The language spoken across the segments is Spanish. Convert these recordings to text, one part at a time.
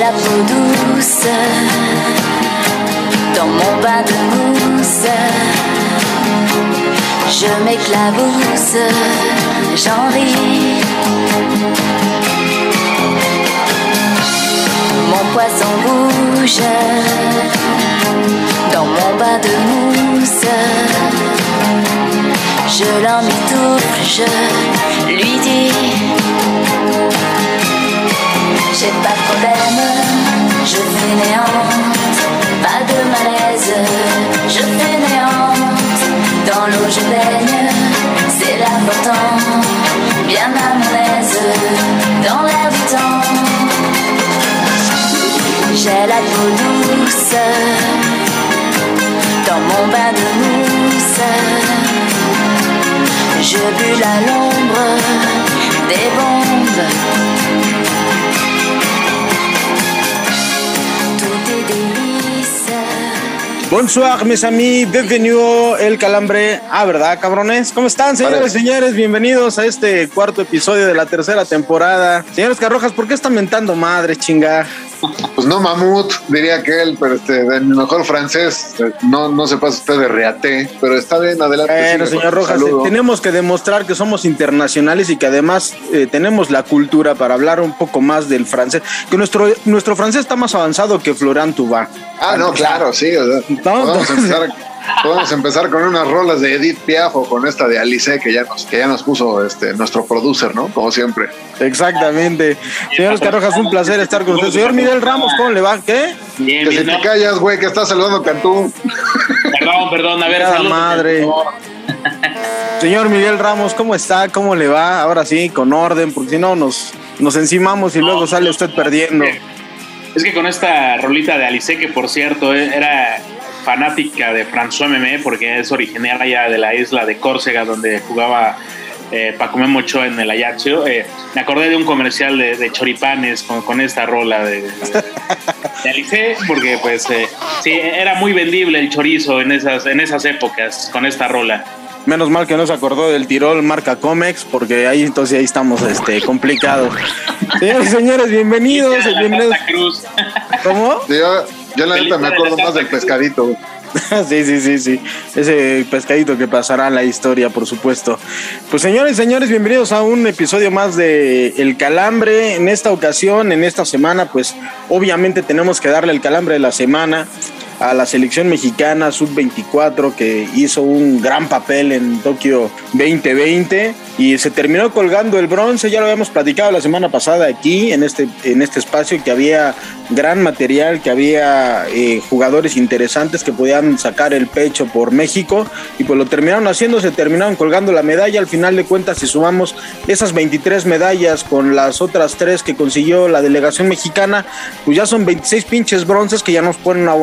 La peau douce dans mon bain de mousse. Je m'éclabousse, j'en ris. Mon poisson bouge dans mon bain de mousse. Je l'en mitoufle, je lui dis. J'ai pas de problème, je fainéante, pas de malaise, je fainéante. Dans l'eau je baigne, c'est l'important, bien à mon aise, dans l'air du temps. J'ai la peau douce, dans mon bain de mousse. Je bulle à l'ombre des bombes. Bonsoir, mes amis, bienvenido El Calambre. Ah, ¿verdad, cabrones? ¿Cómo están, señores, señores? Bienvenidos a este cuarto episodio de la tercera temporada. Señores Carrojas, ¿por qué están mentando madre, chinga? Pues no mamut, diría aquel, pero este, de mi mejor francés, eh, no, no se pasa usted de reate, pero está bien, adelante. Bueno, señor Rojas, saludo. eh, tenemos que demostrar que somos internacionales y que además eh, tenemos la cultura para hablar un poco más del francés, que nuestro, nuestro francés está más avanzado que Florent Tuba. Ah, no, claro, sí. o sea, podemos, empezar, podemos empezar con unas rolas de Edith Piaf o con esta de Alice que ya nos, que ya nos puso este, nuestro producer, ¿no? Como siempre. Exactamente. Señores Carrojas, un placer estar con usted. Señor Miguel Ramos, ¿cómo le va? ¿Qué? Bien, Que si bien, te no, callas, güey, que estás saludando Cantú. perdón, perdón, a ver, saludos, madre. Señor Miguel Ramos, ¿cómo está? ¿Cómo le va? Ahora sí, con orden, porque si no nos, nos encimamos y luego sale usted perdiendo. Es que con esta rolita de Alice, que por cierto eh, era fanática de François Memé, porque es originaria de la isla de Córcega, donde jugaba eh, Paco Memo Ochoa en el Ajaccio, eh, me acordé de un comercial de, de choripanes con, con esta rola de, de Alice, porque pues eh, sí, era muy vendible el chorizo en esas, en esas épocas con esta rola. Menos mal que no se acordó del Tirol marca Comex, porque ahí entonces ahí estamos este, complicados. Señores y señores, bienvenidos. Bienvenidos. ¿Cómo? Sí, Yo, la neta me de acuerdo más del pescadito. Sí, sí, sí, sí. Ese pescadito que pasará a la historia, por supuesto. Pues señores y señores, bienvenidos a un episodio más de El Calambre. En esta ocasión, en esta semana, pues obviamente tenemos que darle el calambre de la semana a la selección mexicana sub-24 que hizo un gran papel en Tokio 2020 y se terminó colgando el bronce, ya lo habíamos platicado la semana pasada aquí en este, en este espacio que había gran material, que había eh, jugadores interesantes que podían sacar el pecho por México y pues lo terminaron haciendo, se terminaron colgando la medalla, al final de cuentas si sumamos esas 23 medallas con las otras tres que consiguió la delegación mexicana, pues ya son 26 pinches bronces que ya nos ponen a-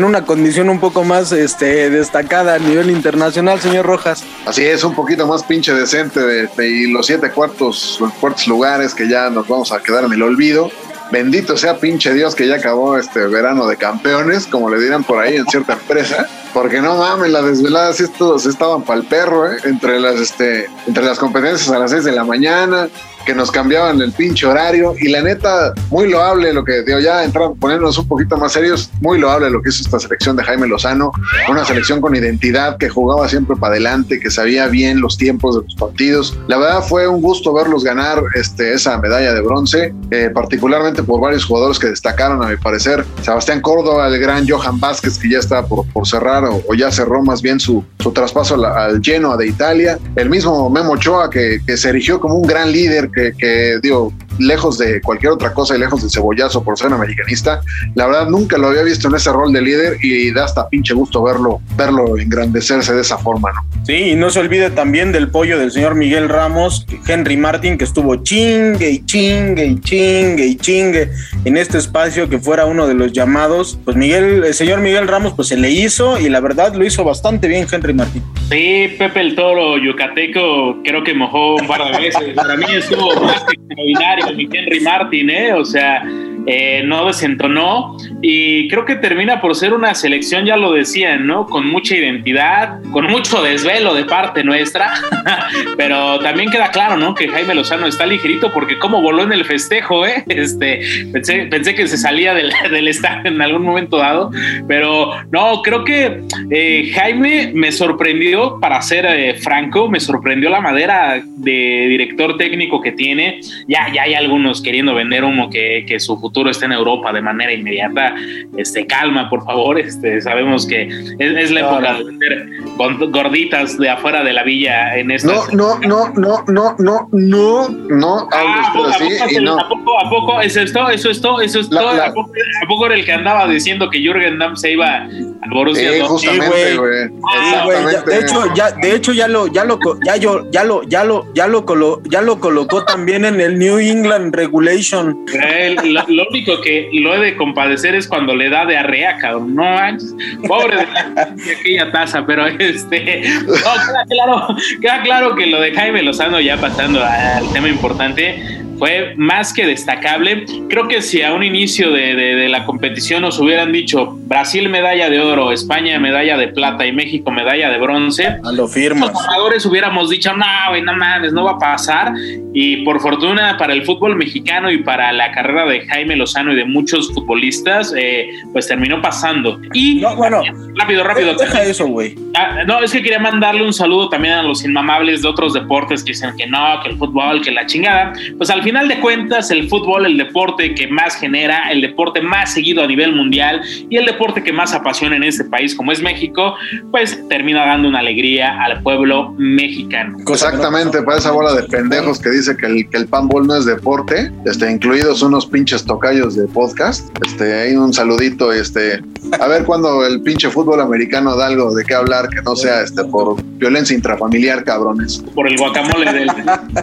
en una condición un poco más este, destacada a nivel internacional, señor Rojas. Así es, un poquito más pinche decente de, de- y los siete cuartos, los cuartos lugares que ya nos vamos a quedar en el olvido. Bendito sea pinche Dios que ya acabó este verano de campeones, como le dirán por ahí en cierta empresa. Porque no mames, las desveladas estos estaban para el perro, ¿eh? Entre las, este, entre las competencias a las 6 de la mañana, que nos cambiaban el pinche horario. Y la neta, muy loable lo que, digo, ya entrando, ponernos un poquito más serios, muy loable lo que hizo esta selección de Jaime Lozano. Una selección con identidad, que jugaba siempre para adelante, que sabía bien los tiempos de los partidos. La verdad fue un gusto verlos ganar este, esa medalla de bronce, eh, particularmente por varios jugadores que destacaron, a mi parecer. Sebastián Córdoba, el gran Johan Vázquez, que ya está por, por cerrar o, o ya cerró más bien su, su traspaso al, al Genoa de Italia. El mismo Memo Ochoa, que, que se erigió como un gran líder, que, que digo, lejos de cualquier otra cosa y lejos de cebollazo por ser un americanista, la verdad nunca lo había visto en ese rol de líder y da hasta pinche gusto verlo, verlo engrandecerse de esa forma, ¿no? Sí, y no se olvide también del pollo del señor Miguel Ramos, Henry Martin, que estuvo chingue y chingue y chingue y chingue en este espacio que fuera uno de los llamados. Pues Miguel, el señor Miguel Ramos, pues se le hizo y la verdad lo hizo bastante bien Henry Martin. Sí, Pepe el Toro yucateco creo que mojó un par de veces. Para mí estuvo más que extraordinario Henry Martin, ¿eh? O sea, eh, no desentonó y creo que termina por ser una selección, ya lo decían, ¿no? Con mucha identidad, con mucho desvelo de parte nuestra, pero también queda claro, ¿no? Que Jaime Lozano está ligerito porque como voló en el festejo, ¿eh? Este, pensé, que se salía del, del estadio en algún momento dado, pero no, creo que eh, Jaime me sorprendió, para ser franco, me sorprendió la madera de director técnico que tiene. Ya, ya hay algunos queriendo vender humo que, que su futuro está en Europa de manera inmediata. Este, calma, por favor. Este, sabemos que es, es la época de con- gorditas de afuera de la villa en esta. No, no, no, no, no, no, no, no, Ah, ¿a tú poco, así y no. ¿a poco, a poco? ¿Eso es todo? ¿Eso es todo? ¿Eso es La- todo? la- ¿A, poco, a poco era el que andaba diciendo que Jürgen Damm se iba al Borussia Dortmund? justamente, güey. Sí, Exactamente. de hecho, ya, de hecho, ya lo, ya lo, ya yo, ya lo, ya lo, ya lo, colo- ya lo colocó también en el New England Regulation. Él, lo, lo único que lo he de compadecer es cuando le da diarrea, cabrón. No manches. Pobre de, la- aquella taza, pero este. No, queda claro, queda claro que lo de Jaime Lozano, ya pasando al tema importante, fue más que destacable. Creo que si a un inicio de, de- de la competición nos hubieran dicho Brasil medalla de oro, España medalla de plata y México medalla de bronce, A lo firmas. los jugadores hubiéramos dicho, no, güey, no mames, no va a pasar. Y por fortuna para el fútbol mexicano y para la carrera de Jaime Lozano y de muchos futbolistas, eh, pues terminó pasando. Y No, bueno, rápido, rápido. deja eso, güey. Ah, no, es que quería mandarle un saludo también a los inmamables de otros deportes que dicen que no, que el fútbol, que la chingada. Pues al final de cuentas, el fútbol, el deporte que más genera, el deporte más seguido a nivel mundial y el deporte que más apasiona en este país, como es México, pues termina dando una alegría al pueblo mexicano. Exactamente, para esa bola de pendejos que dice que el, que el panball no es deporte, este, incluidos unos pinches tocayos de podcast. Este, hay un saludito, este, a ver cuando el pinche fútbol americano da algo de qué hablar que no sea este por violencia intrafamiliar, cabrones. Por el guacamole del,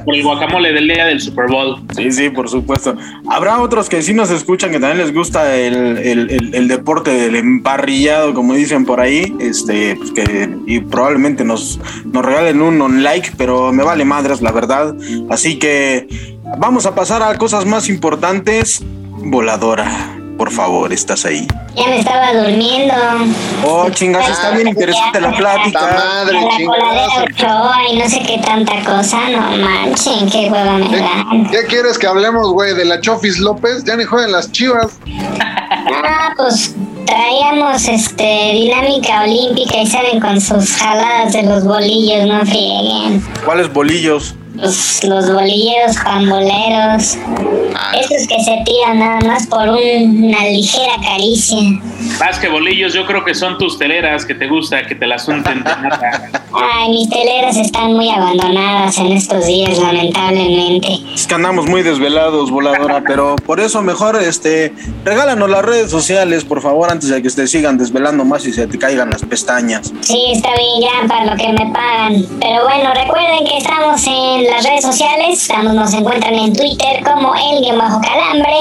por el guacamole del día del Super Bowl. Sí, sí, por supuesto. Habrá otros que sí nos escuchan que también les gusta el, el- deporte del emparrillado, como dicen por ahí, este, pues que y probablemente nos, nos regalen un on like, pero me vale madres, la verdad. Así que vamos a pasar a cosas más importantes. Voladora, por favor, estás ahí. Ya me estaba durmiendo. Oh, chingas, está bien interesante la ¡Ta plática. madre, La coladera! Ochoa y no sé qué tanta cosa. No manchen, qué hueva me ¿Qué, dan. qué quieres que hablemos, güey? De la Chofis López, ya ni juegan las chivas. Ah, pues traíamos este dinámica olímpica y saben con sus jaladas de los bolillos, no frieguen. ¿Cuáles bolillos? Los, los bolilleros jamboleros. Esos que se tiran nada más por una ligera caricia. Más que bolillos, yo creo que son tus teleras que te gusta que te las unten de nata. Ay, mis teleras están muy abandonadas en estos días, lamentablemente. Es que andamos muy desvelados, voladora, pero por eso mejor, este, regálanos las redes sociales, por favor, antes de que te sigan desvelando más y se te caigan las pestañas. Sí, está bien ya para lo que me pagan. Pero bueno, recuerden que estamos en las redes sociales. Estamos, nos encuentran en Twitter como el guion bajo calambre,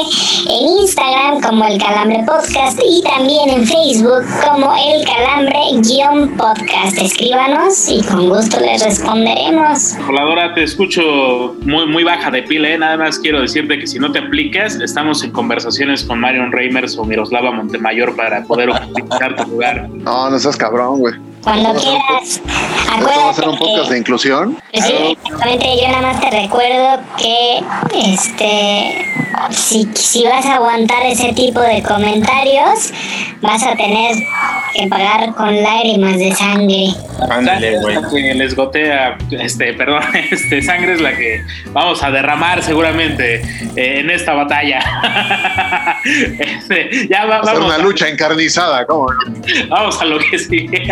en Instagram como el calambre podcast y también en Facebook como el calambre guion podcast. Escríbanos y con gusto les responderemos. Voladora, te escucho muy, muy baja de pila, ¿eh? Nada más quiero decirte que si no te aplicas, estamos en conversaciones con Marion Reimers o Miroslava Montemayor para poder ocupar tu lugar. No, no seas cabrón, güey. Cuando quieras, ¿Esto va a ser un acuérdate podcast de que... inclusión? Pues sí, exactamente. Yo nada más te recuerdo que, este, si, si vas a aguantar ese tipo de comentarios, vas a tener que pagar con lágrimas de sangre. Ándale, güey. Que les gotea, este, perdón, este, sangre es la que vamos a derramar seguramente eh, en esta batalla. Este, ya va- Va a ser vamos, una lucha encarnizada, ¿cómo no? vamos a lo que sigue.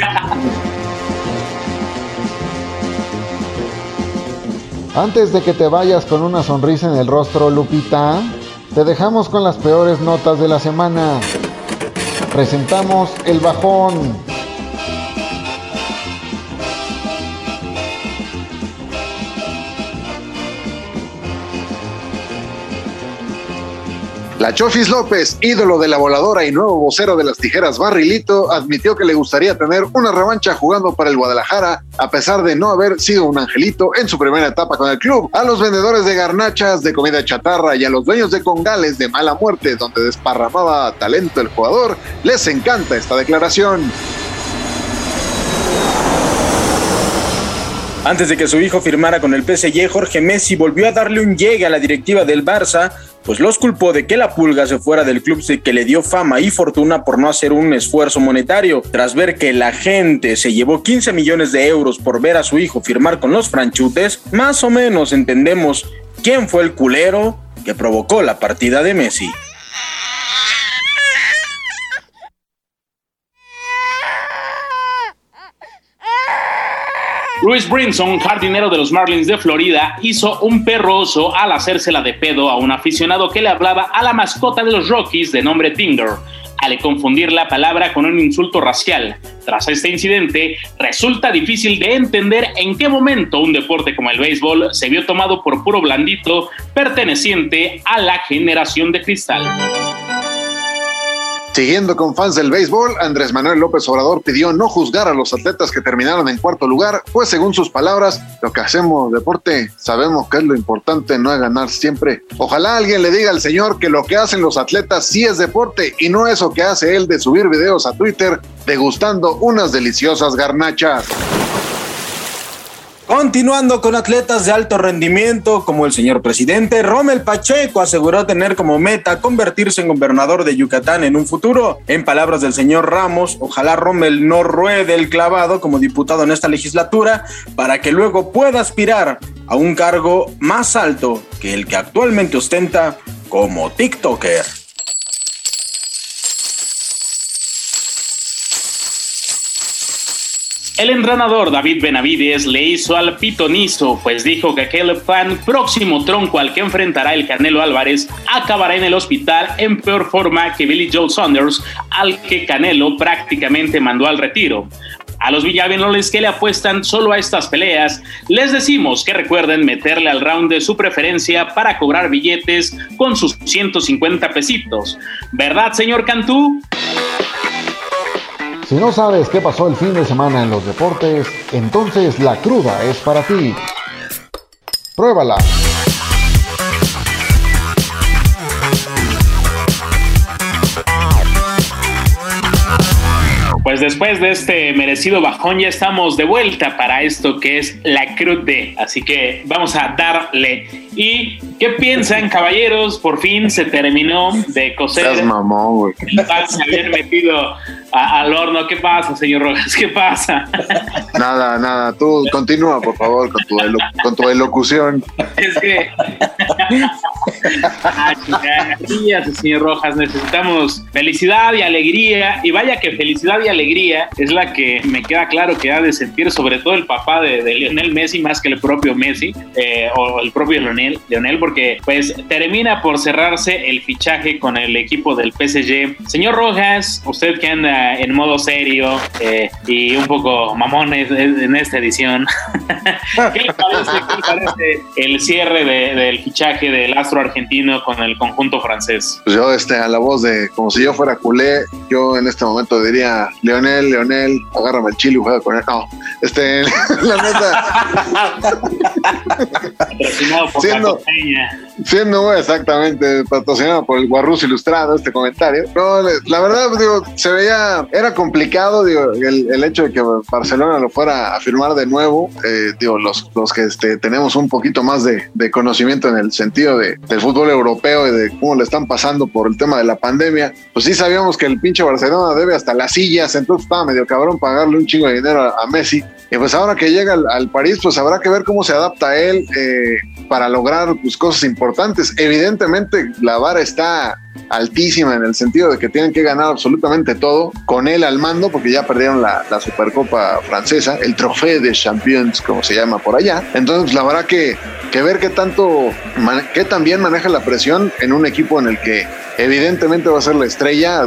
Antes de que te vayas con una sonrisa en el rostro, Lupita, te dejamos con las peores notas de la semana. Presentamos el bajón. La Chofis López, ídolo de la voladora y nuevo vocero de las tijeras Barrilito, admitió que le gustaría tener una revancha jugando para el Guadalajara, a pesar de no haber sido un angelito en su primera etapa con el club. A los vendedores de garnachas, de comida chatarra y a los dueños de congales de mala muerte, donde desparramaba talento el jugador, les encanta esta declaración. Antes de que su hijo firmara con el PSG, Jorge Messi volvió a darle un llegue a la directiva del Barça, pues los culpó de que la pulga se fuera del club que le dio fama y fortuna por no hacer un esfuerzo monetario. Tras ver que la gente se llevó 15 millones de euros por ver a su hijo firmar con los franchutes, más o menos entendemos quién fue el culero que provocó la partida de Messi. Louis Brinson, jardinero de los Marlins de Florida, hizo un perroso al hacérsela de pedo a un aficionado que le hablaba a la mascota de los Rockies de nombre Tinder, al confundir la palabra con un insulto racial. Tras este incidente, resulta difícil de entender en qué momento un deporte como el béisbol se vio tomado por puro blandito perteneciente a la generación de cristal. Siguiendo con fans del béisbol, Andrés Manuel López Obrador pidió no juzgar a los atletas que terminaron en cuarto lugar, pues según sus palabras, lo que hacemos deporte, sabemos que es lo importante, no es ganar siempre. Ojalá alguien le diga al señor que lo que hacen los atletas sí es deporte y no eso que hace él de subir videos a Twitter degustando unas deliciosas garnachas. Continuando con atletas de alto rendimiento como el señor presidente, Rommel Pacheco aseguró tener como meta convertirse en gobernador de Yucatán en un futuro. En palabras del señor Ramos, ojalá Rommel no ruede el clavado como diputado en esta legislatura para que luego pueda aspirar a un cargo más alto que el que actualmente ostenta como TikToker. El entrenador David Benavides le hizo al pitonizo, pues dijo que aquel fan próximo tronco al que enfrentará el Canelo Álvarez acabará en el hospital en peor forma que Billy Joe Saunders, al que Canelo prácticamente mandó al retiro. A los villavenoles que le apuestan solo a estas peleas, les decimos que recuerden meterle al round de su preferencia para cobrar billetes con sus 150 pesitos. ¿Verdad, señor Cantú? Si no sabes qué pasó el fin de semana en los deportes, entonces la cruda es para ti. Pruébala. Pues después de este merecido bajón ya estamos de vuelta para esto que es la crude. Así que vamos a darle. ¿Y qué piensan, caballeros? Por fin se terminó de coser. Seas mamón, güey. Se habían metido a- al horno. ¿Qué pasa, señor Rojas? ¿Qué pasa? Nada, nada. Tú continúa, por favor, con tu, elo- con tu elocución. Es que. Ya, señor Rojas, necesitamos felicidad y alegría. Y vaya que felicidad y alegría es la que me queda claro que ha de sentir, sobre todo el papá de, de Lionel Messi, más que el propio Messi, eh, o el propio Lionel, Lionel, porque pues termina por cerrarse el fichaje con el equipo del PSG. Señor Rojas, usted que anda en modo serio eh, y un poco mamón en esta edición, ¿Qué le parece, qué le parece el cierre de- del fichaje del astro argentino con el conjunto francés? Pues yo, este, a la voz de, como si yo fuera culé, yo en este momento diría, Leonel, Leonel, agárrame el chile y juega con él. No, este, la neta, Patrocinado por Siendo- la. Siendo exactamente patrocinado por el Guarrus Ilustrado este comentario. No, la verdad, digo, se veía, era complicado, digo, el, el hecho de que Barcelona lo fuera a firmar de nuevo, eh, digo, los, los que este, tenemos un poquito más de, de conocimiento en el sentido de, del fútbol europeo y de cómo le están pasando por el tema de la pandemia, pues sí sabíamos que el pinche Barcelona debe hasta las sillas, entonces estaba medio cabrón pagarle un chingo de dinero a, a Messi. Y pues ahora que llega al, al París, pues habrá que ver cómo se adapta él eh, para lograr pues, cosas importantes. Evidentemente, la vara está altísima en el sentido de que tienen que ganar absolutamente todo con él al mando, porque ya perdieron la, Supercopa francesa, el Trofeo de Champions, como se llama por allá. Entonces, la verdad que ver qué tanto, qué también maneja la presión en un equipo en el que evidentemente va a ser la estrella,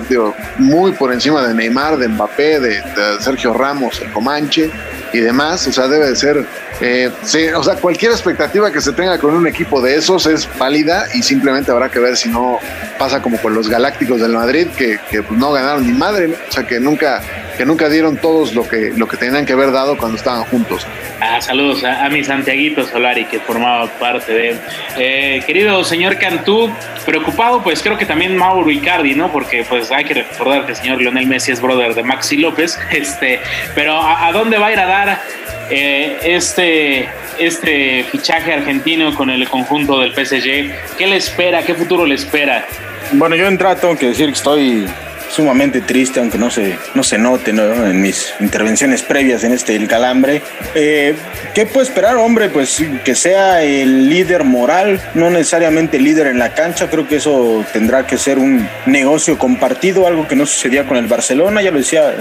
muy por encima de Neymar, de Mbappé, de, de Sergio Ramos, el Comanche y demás. O sea, debe de ser, eh, sí, o sea, cualquier expectativa que se tenga con un equipo de esos es válida y simplemente habrá que ver si no pasa como con los Galácticos del Madrid, que, que, no ganaron ni madre, o sea, que nunca, que nunca dieron todos lo que, lo que tenían que haber dado cuando estaban juntos. Ah, saludos a, a mi Santiaguito Solari que formaba parte de. Eh, querido señor Cantú, preocupado, pues creo que también Mauro Icardi, ¿no? Porque pues hay que recordar que el señor Lionel Messi es brother de Maxi López, este, pero ¿a, a dónde va a ir a dar eh, este, este fichaje argentino con el conjunto del PSG? ¿Qué le espera? ¿Qué futuro le espera? Bueno, yo de entrada tengo que decir que estoy sumamente triste, aunque no se, no se note ¿no? en mis intervenciones previas en este El Calambre. Eh, ¿Qué puedo esperar, hombre? Pues que sea el líder moral, no necesariamente líder en la cancha. Creo que eso tendrá que ser un negocio compartido, algo que no sucedía con el Barcelona. Ya lo decía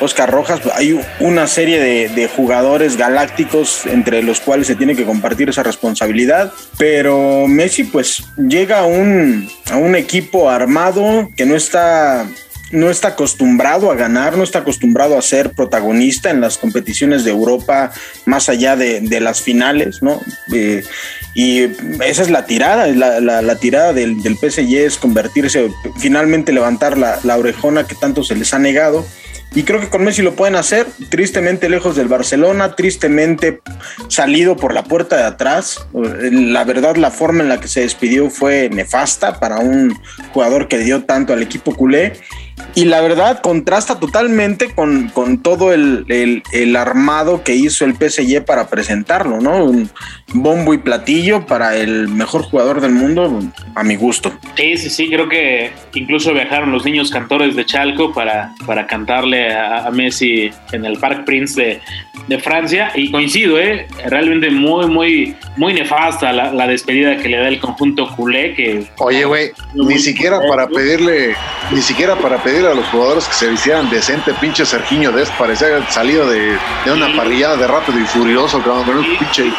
Oscar Rojas, hay una serie de, de jugadores galácticos entre los cuales se tiene que compartir esa responsabilidad. Pero Messi pues llega a un, a un equipo armado que no está no está acostumbrado a ganar, no está acostumbrado a ser protagonista en las competiciones de Europa más allá de, las finales, ¿no? Eh, y esa es la tirada, la tirada del, del, PSG es convertirse, finalmente levantar la, la orejona que tanto se les ha negado. Y creo que con Messi lo pueden hacer, tristemente lejos del Barcelona, tristemente salido por la puerta de atrás. La verdad, la forma en la que se despidió fue nefasta para un jugador que dio tanto al equipo culé. Y la verdad contrasta totalmente con, con todo el, el, el, armado que hizo el PSG para presentarlo, ¿no? Un bombo y platillo para el mejor jugador del mundo, a mi gusto. Sí, sí, sí, creo que incluso viajaron los niños cantores de Chalco para, para cantarle a, a Messi en el Parc Prince de, de, Francia. Y coincido, ¿eh? Realmente muy, muy, muy nefasta la, la despedida que le da el conjunto culé. Que, Oye, güey, ni siquiera para pedirle, ni siquiera para pedirle a los jugadores que se vistieran decente, pinche Sergiño Dest parecía salido de, de una sí. parrillada de rápido y furioso, con un sí. pinche,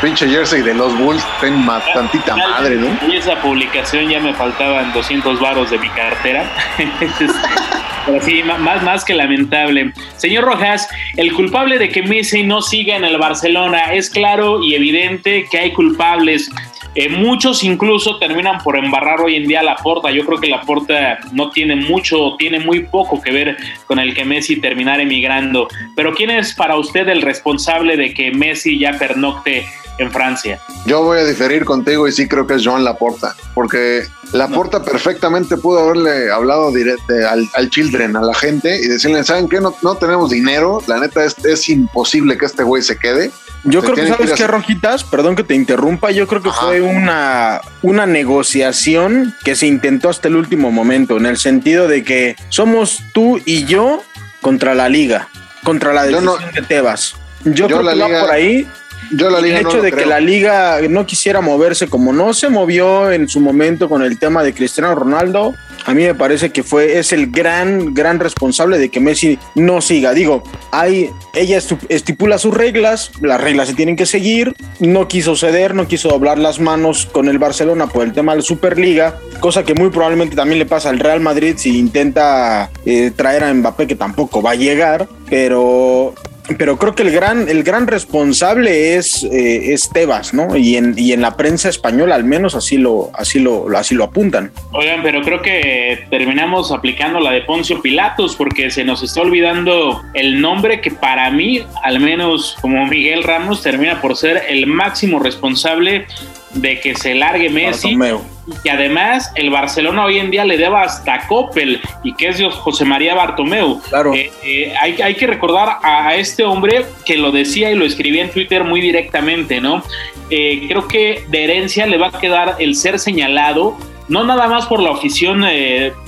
pinche jersey de los Bulls, ten ma, tantita madre, ¿no? Y esa publicación ya me faltaban 200 varos de mi cartera. Pero sí, más, más que lamentable. Señor Rojas, el culpable de que Messi no siga en el Barcelona es claro y evidente que hay culpables. Eh, muchos incluso terminan por embarrar hoy en día la porta. Yo creo que la porta no tiene mucho, tiene muy poco que ver con el que Messi terminara emigrando. Pero ¿quién es para usted el responsable de que Messi ya pernocte en Francia? Yo voy a diferir contigo y sí creo que es Joan Laporta, porque Laporta no. perfectamente pudo haberle hablado directo al, al, Children, a la gente, y decirle, ¿saben qué? No, no tenemos dinero, la neta es, es imposible que este güey se quede. Yo creo que, ¿sabes que Rojitas? Perdón que te interrumpa, yo creo que Ajá. fue una, una negociación que se intentó hasta el último momento, en el sentido de que somos tú y yo contra la liga, contra la decisión no, de Tebas. Yo, yo creo que liga, va por ahí yo la liga el hecho no de que la liga no quisiera moverse como no se movió en su momento con el tema de Cristiano Ronaldo, a mí me parece que fue es el gran gran responsable de que Messi no siga. Digo, hay ella estipula sus reglas, las reglas se tienen que seguir, no quiso ceder, no quiso doblar las manos con el Barcelona por el tema de la Superliga, cosa que muy probablemente también le pasa al Real Madrid si intenta eh, traer a Mbappé que tampoco va a llegar, pero pero creo que el gran, el gran responsable es, eh, es Tebas, ¿no? Y en, y en la prensa española al menos así lo, así lo, así lo apuntan. Oigan, pero creo que terminamos aplicando la de Poncio Pilatos porque se nos está olvidando el nombre que para mí, al menos como Miguel Ramos, termina por ser el máximo responsable de que se largue Messi. Bartomeu. Y que además el Barcelona hoy en día le deba hasta Coppel y que es José María Bartomeu. Claro. Eh, eh, hay, hay, que recordar a, este hombre que lo decía y lo escribía en Twitter muy directamente, ¿no? Eh, creo que de herencia le va a quedar el ser señalado, no nada más por la afición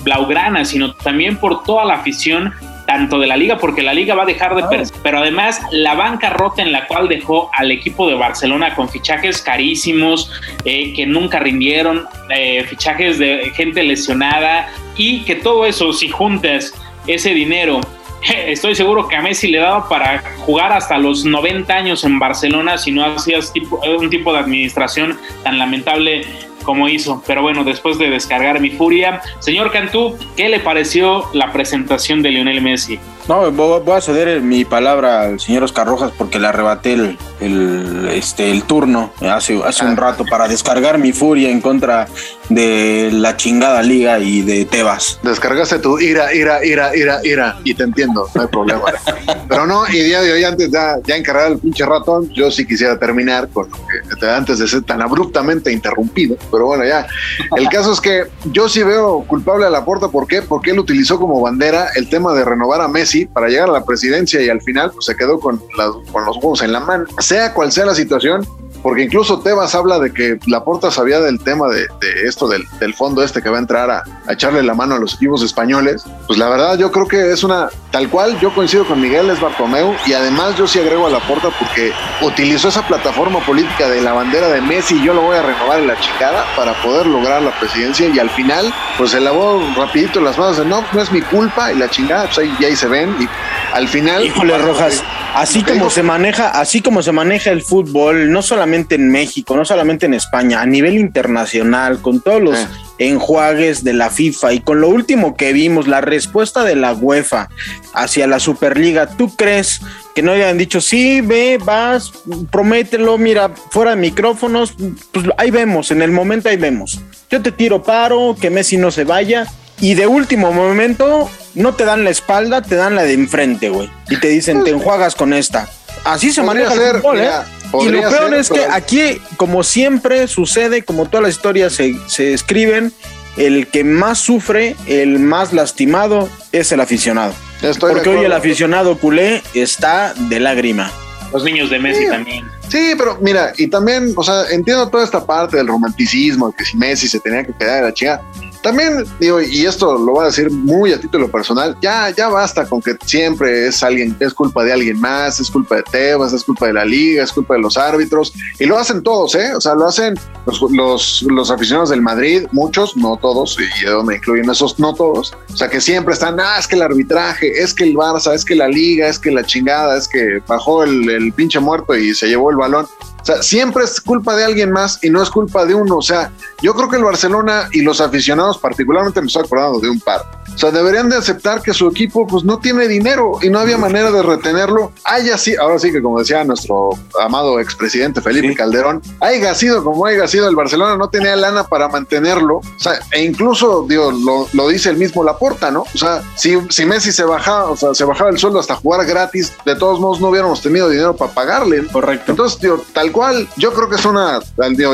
blaugrana, sino también por toda la afición tanto de la liga, porque la liga va a dejar de perder, pero además la bancarrota en la cual dejó al equipo de Barcelona con fichajes carísimos eh, que nunca rindieron, eh, fichajes de gente lesionada y que todo eso, si juntas ese dinero estoy seguro que a Messi le daba para jugar hasta los 90 años en Barcelona si no hacías tipo, un tipo de administración tan lamentable como hizo. Pero bueno, después de descargar mi furia, señor Cantú, ¿qué le pareció la presentación de Lionel Messi? No, voy a ceder mi palabra al señor Oscar Rojas porque le arrebaté el, el, este, el turno hace, hace un rato para descargar mi furia en contra de la chingada liga y de Tebas. Descargaste tu ira, ira, ira, ira, ira y te entiendo, no hay problema. Pero no, y día de hoy, antes de ya encargar el pinche ratón, yo sí quisiera terminar con lo que antes de ser tan abruptamente interrumpido. Pero bueno, ya. El caso es que yo sí veo culpable a la puerta. ¿Por qué? Porque él utilizó como bandera el tema de renovar a Messi para llegar a la presidencia y al final pues, se quedó con, con los huevos en la mano. Sea cual sea la situación, porque incluso Tebas habla de que Laporta sabía del tema de, esto, del, fondo este que va a entrar a, echarle la mano a los equipos españoles. Pues la verdad, yo creo que es una, tal cual, yo coincido con Miguel Es Bartomeu y además yo sí agrego a Laporta porque utilizó esa plataforma política de la bandera de Messi y yo lo voy a renovar en la chicada para poder lograr la presidencia y al final, pues se lavó rapidito las manos de no, no es mi culpa y la chingada, pues ahí, ahí se y al final. Híjole, Rojas, así como se maneja, así como se maneja el fútbol, no solamente en México, no solamente en España, a nivel internacional, con todos los enjuagues de la FIFA y con lo último que vimos, la respuesta de la UEFA hacia la Superliga, ¿tú crees que no hayan dicho, sí, ve, vas, promételo, mira, fuera de micrófonos, pues ahí vemos, en el momento ahí vemos. Yo te tiro paro, que Messi no se vaya, y de último momento no te dan la espalda, te dan la de enfrente, güey. Y te dicen, te enjuagas con esta. Así se maneja el fútbol, ¿eh? Y lo peor es que aquí, como siempre sucede, como todas las historias se, se escriben, el que más sufre, el más lastimado, es el aficionado. Porque hoy el aficionado culé está de lágrima. Los niños de Messi también. Sí, pero mira, y también, o sea, entiendo toda esta parte del romanticismo, que si Messi se tenía que quedar de la chica, también digo, y esto lo voy a decir muy a título personal, ya, ya basta con que siempre es alguien, es culpa de alguien más, es culpa de Tebas, es culpa de la liga, es culpa de los árbitros, y lo hacen todos, ¿eh? O sea, lo hacen los, los, aficionados del Madrid, muchos, no todos, y yo me incluyen esos, no todos, o sea, que siempre están, ah, es que el arbitraje, es que el Barça, es que la liga, es que la chingada, es que bajó el, el pinche muerto y se llevó el balón. O sea, siempre es culpa de alguien más y no es culpa de uno. O sea, yo creo que el Barcelona y los aficionados, particularmente me estoy acordando de un par, o sea, deberían de aceptar que su equipo pues no tiene dinero y no había manera de retenerlo. Haya sí, ahora sí que como decía nuestro amado expresidente Felipe Calderón, haya sido como haya sido el Barcelona no tenía lana para mantenerlo. O sea, e incluso digo, lo, dice el mismo Laporta, ¿no? O sea, si, si Messi se bajaba, o sea, se bajaba el sueldo hasta jugar gratis, de todos modos no hubiéramos tenido dinero para pagarle. Correcto. Entonces, digo, tal cual, yo creo que es una,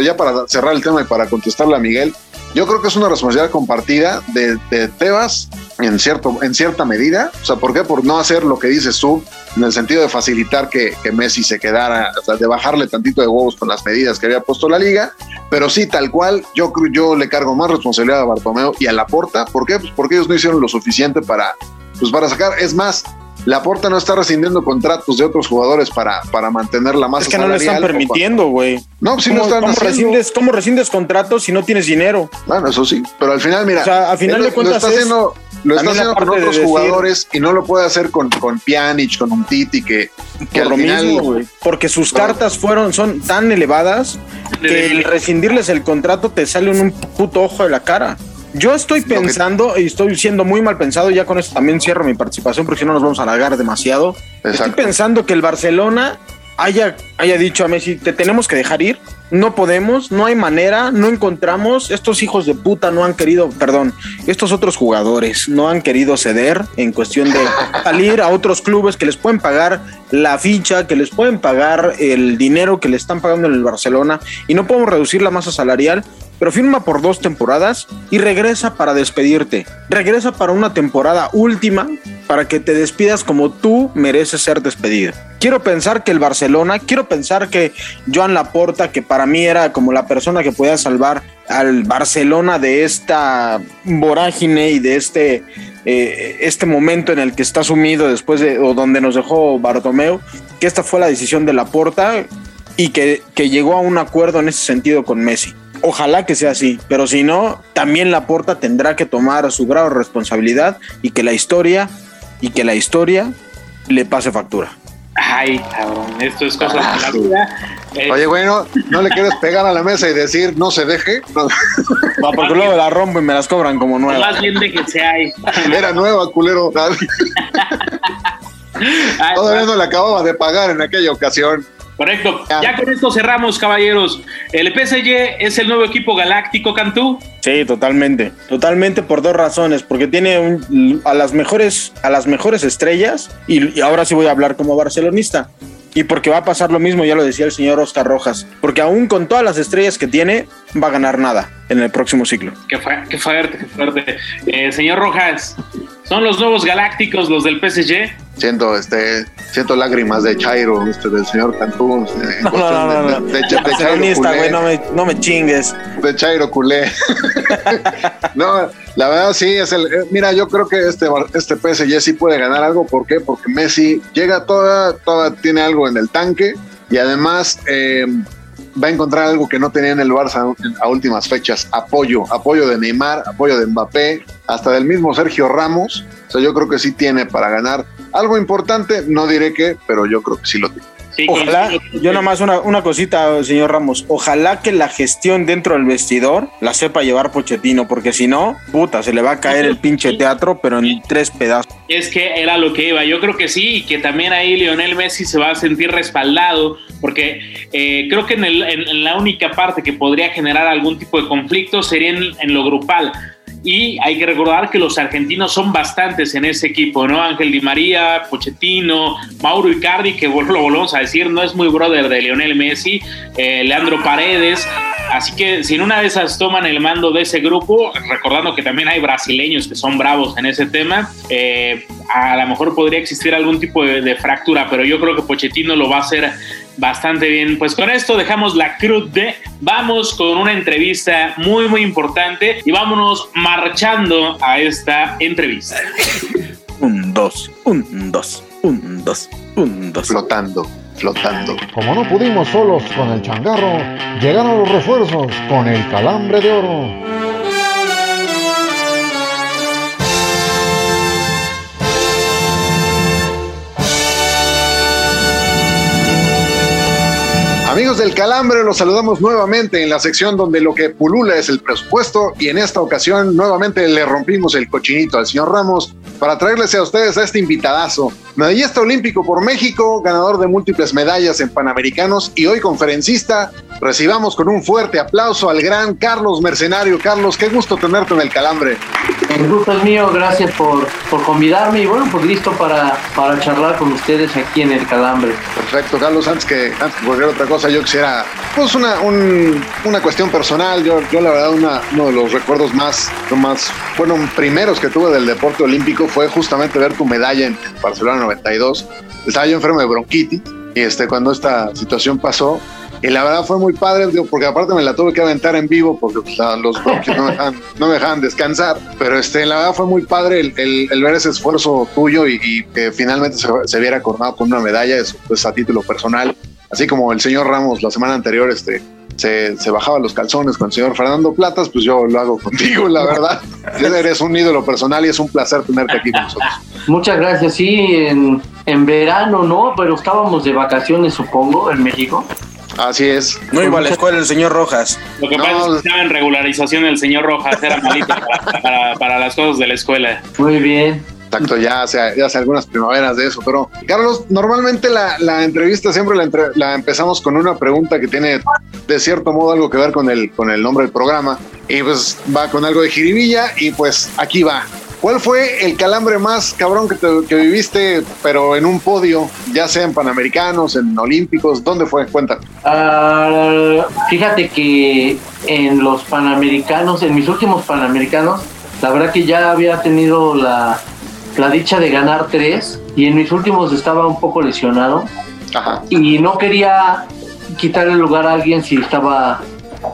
ya para cerrar el tema y para contestarle a Miguel, yo creo que es una responsabilidad compartida de, Tebas en, cierto, en cierta medida. O sea, ¿por qué? Por no hacer lo que dices tú, en el sentido de facilitar que, Messi se quedara, o sea, de bajarle tantito de huevos con las medidas que había puesto la liga. Pero sí, tal cual, yo, yo le cargo más responsabilidad a Bartomeu y a Laporta. ¿Por qué? Pues porque ellos no hicieron lo suficiente para, pues para sacar. Es más, Laporta no está rescindiendo contratos de otros jugadores para, para mantener la masa. Es que no le están permitiendo, güey. No, pues si no están ¿cómo rescindes, ¿Cómo rescindes contratos si no tienes dinero? Bueno, eso sí. Pero al final, mira. O sea, al final de cuentas. Lo está haciendo, lo está haciendo con otros jugadores y no lo puede hacer con, con Pjanic, con un Titi que, que al final, mismo, Porque sus cartas fueron, son tan elevadas que el rescindirles el contrato te sale en un puto ojo de la cara. Yo estoy pensando, y estoy siendo muy mal pensado, ya con esto también cierro mi participación porque si no nos vamos a alargar demasiado. Estoy pensando que el Barcelona haya, haya dicho a Messi, te tenemos que dejar ir, no podemos, no hay manera, no encontramos, estos hijos de puta no han querido, perdón, estos otros jugadores no han querido ceder en cuestión de salir a otros clubes que les pueden pagar la ficha, que les pueden pagar el dinero que le están pagando en el Barcelona y no podemos reducir la masa salarial pero firma por dos temporadas y regresa para despedirte. Regresa para una temporada última para que te despidas como tú mereces ser despedido. Quiero pensar que el Barcelona, quiero pensar que Joan Laporta, que para mí era como la persona que podía salvar al Barcelona de esta vorágine y de este, eh, este momento en el que está sumido después de, o donde nos dejó Bartomeu, que esta fue la decisión de Laporta y que, que llegó a un acuerdo en ese sentido con Messi. Ojalá que sea así, pero si no, también la porta tendrá que tomar su grado de responsabilidad y que la historia y que la historia le pase factura. Ay, cabrón, esto es cosa de la vida. Eh, Oye, güey, ¿no, no le quieres pegar a la mesa y decir no se deje? No, Va, porque luego la rompo y me las cobran como nuevas. más bien de que se hay. era nueva, culero. Ay, Todavía no le acababa de pagar en aquella ocasión. Correcto. Ya. Ya con esto cerramos, caballeros. El PSG es el nuevo equipo galáctico, Cantú. Sí, totalmente. Totalmente por dos razones. Porque tiene un- a, las mejores, a las mejores estrellas. Y, y ahora sí voy a hablar como barcelonista. Y porque va a pasar lo mismo, ya lo decía el señor Oscar Rojas. Porque aún con todas las estrellas que tiene, va a ganar nada en el próximo ciclo. Qué, fu- qué fuerte, qué fuerte. Eh, señor Rojas, ¿son los nuevos galácticos los del PSG? Siento, este, siento lágrimas de Chairo, este, del señor Cantú. este, No, no, no, no. De, de- de Chairo güey, no me, no me chingues. de Chairo culé. no, la verdad sí es el. eh, Mira, yo creo que este, este PSG sí puede ganar algo. ¿Por qué? Porque Messi llega toda, toda tiene algo en el tanque y además eh, va a encontrar algo que no tenía en el Barça a últimas fechas: apoyo, apoyo de Neymar, apoyo de Mbappé, hasta del mismo Sergio Ramos. O sea, yo creo que sí tiene para ganar algo importante. No diré qué, pero yo creo que sí lo tiene. Sí, Ojalá, yo nomás una, una cosita, señor Ramos. Ojalá que la gestión dentro del vestidor la sepa llevar Pochettino, porque si no, puta, se le va a caer el pinche teatro, pero en tres pedazos. Es que era lo que iba. Yo creo que sí, y que también ahí Lionel Messi se va a sentir respaldado, porque eh, creo que en, el- en- en la única parte que podría generar algún tipo de conflicto sería en, en lo grupal. Y hay que recordar que los argentinos son bastantes en ese equipo, ¿no? Ángel Di María, Pochettino, Mauro Icardi, que vol- lo volvemos a decir, no es muy brother de Lionel Messi, eh, Leandro Paredes. Así que si en una de esas toman el mando de ese grupo, recordando que también hay brasileños que son bravos en ese tema, eh, a lo mejor podría existir algún tipo de, de fractura, pero yo creo que Pochettino lo va a hacer bastante bien. Pues con esto dejamos la cruz de, vamos con una entrevista muy muy importante y vámonos marchando a esta entrevista. Un, dos, un, dos, un, dos, un, dos. Flotando, flotando. Como no pudimos solos con el changarro, llegaron los refuerzos con el calambre de oro. Amigos del Calambre, los saludamos nuevamente en la sección donde lo que pulula es el presupuesto y en esta ocasión nuevamente le rompimos el cochinito al señor Ramos para traerles a ustedes a este invitadazo, medallista olímpico por México, ganador de múltiples medallas en Panamericanos y hoy conferencista. Recibamos con un fuerte aplauso al gran Carlos Mercenario. Carlos, qué gusto tenerte en el Calambre. El gusto es mío, gracias por, por convidarme y bueno, pues listo para, para charlar con ustedes aquí en el Calambre. Perfecto, Carlos. Antes que, antes que cualquier otra cosa, yo quisiera, pues, una, un- una cuestión personal. Yo, yo la verdad, una- uno de los recuerdos más, más, bueno, primeros que tuve del deporte olímpico fue justamente ver tu medalla en Barcelona 92. Estaba yo enfermo de bronquitis y este, cuando esta situación pasó, y la verdad fue muy padre, porque aparte me la tuve que aventar en vivo porque pues, la- los bronquios no no me dejaban descansar. Pero este, la verdad fue muy padre el, el- el ver ese esfuerzo tuyo y, y que finalmente se, se viera coronado con una medalla, eso pues a título personal. Así como el señor Ramos la semana anterior este, se, se bajaba los calzones con el señor Fernando Platas, pues yo lo hago contigo, la verdad. Eres un ídolo personal y es un placer tenerte aquí con nosotros. Muchas gracias, sí, en, en verano, ¿no? Pero estábamos de vacaciones, supongo, en México. Así es. No iba a la escuela el señor Rojas. Lo que No, pasa es que estaba en regularización el señor Rojas, era malito para, para- para las cosas de la escuela. Muy bien. Exacto, ya hace, ya hace algunas primaveras de eso. Pero, Carlos, normalmente la, entrevista siempre la, entre- la empezamos con una pregunta que tiene de cierto modo algo que ver con el, con el nombre del programa. Y pues va con algo de jiribilla y pues aquí va. ¿Cuál fue el calambre más cabrón que, te- que viviste, pero en un podio, ya sea en Panamericanos, en Olímpicos? ¿Dónde fue? Cuéntame. Ah, fíjate que en los Panamericanos, en mis últimos Panamericanos, la verdad que ya había tenido la, la dicha de ganar tres y en mis últimos estaba un poco lesionado Ajá. y no quería quitarle el lugar a alguien si estaba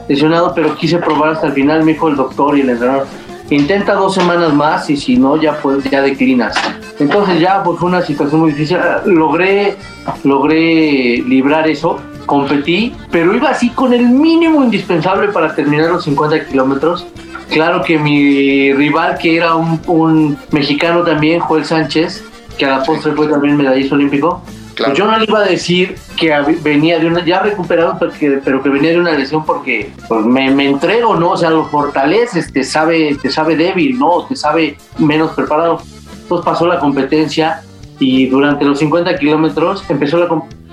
lesionado, pero quise probar hasta el final, me dijo el doctor y el entrenador, intenta dos semanas más y si no, ya pues ya declinas. Entonces ya pues fue una situación muy difícil. Logré, logré librar eso, competí, pero iba así con el mínimo indispensable para terminar los 50 kilómetros. Claro que mi rival, que era un, un mexicano también, Joel Sánchez, que a la postre fue también medallista olímpico, Claro. pues yo no le iba a decir que venía de una, ya recuperado, pero que, pero que venía de una lesión porque pues, me, me entrego, ¿no? O sea, lo fortaleces, te sabe, te sabe débil, ¿no? Te sabe menos preparado. Entonces pasó la competencia y durante los 50 kilómetros empezó la...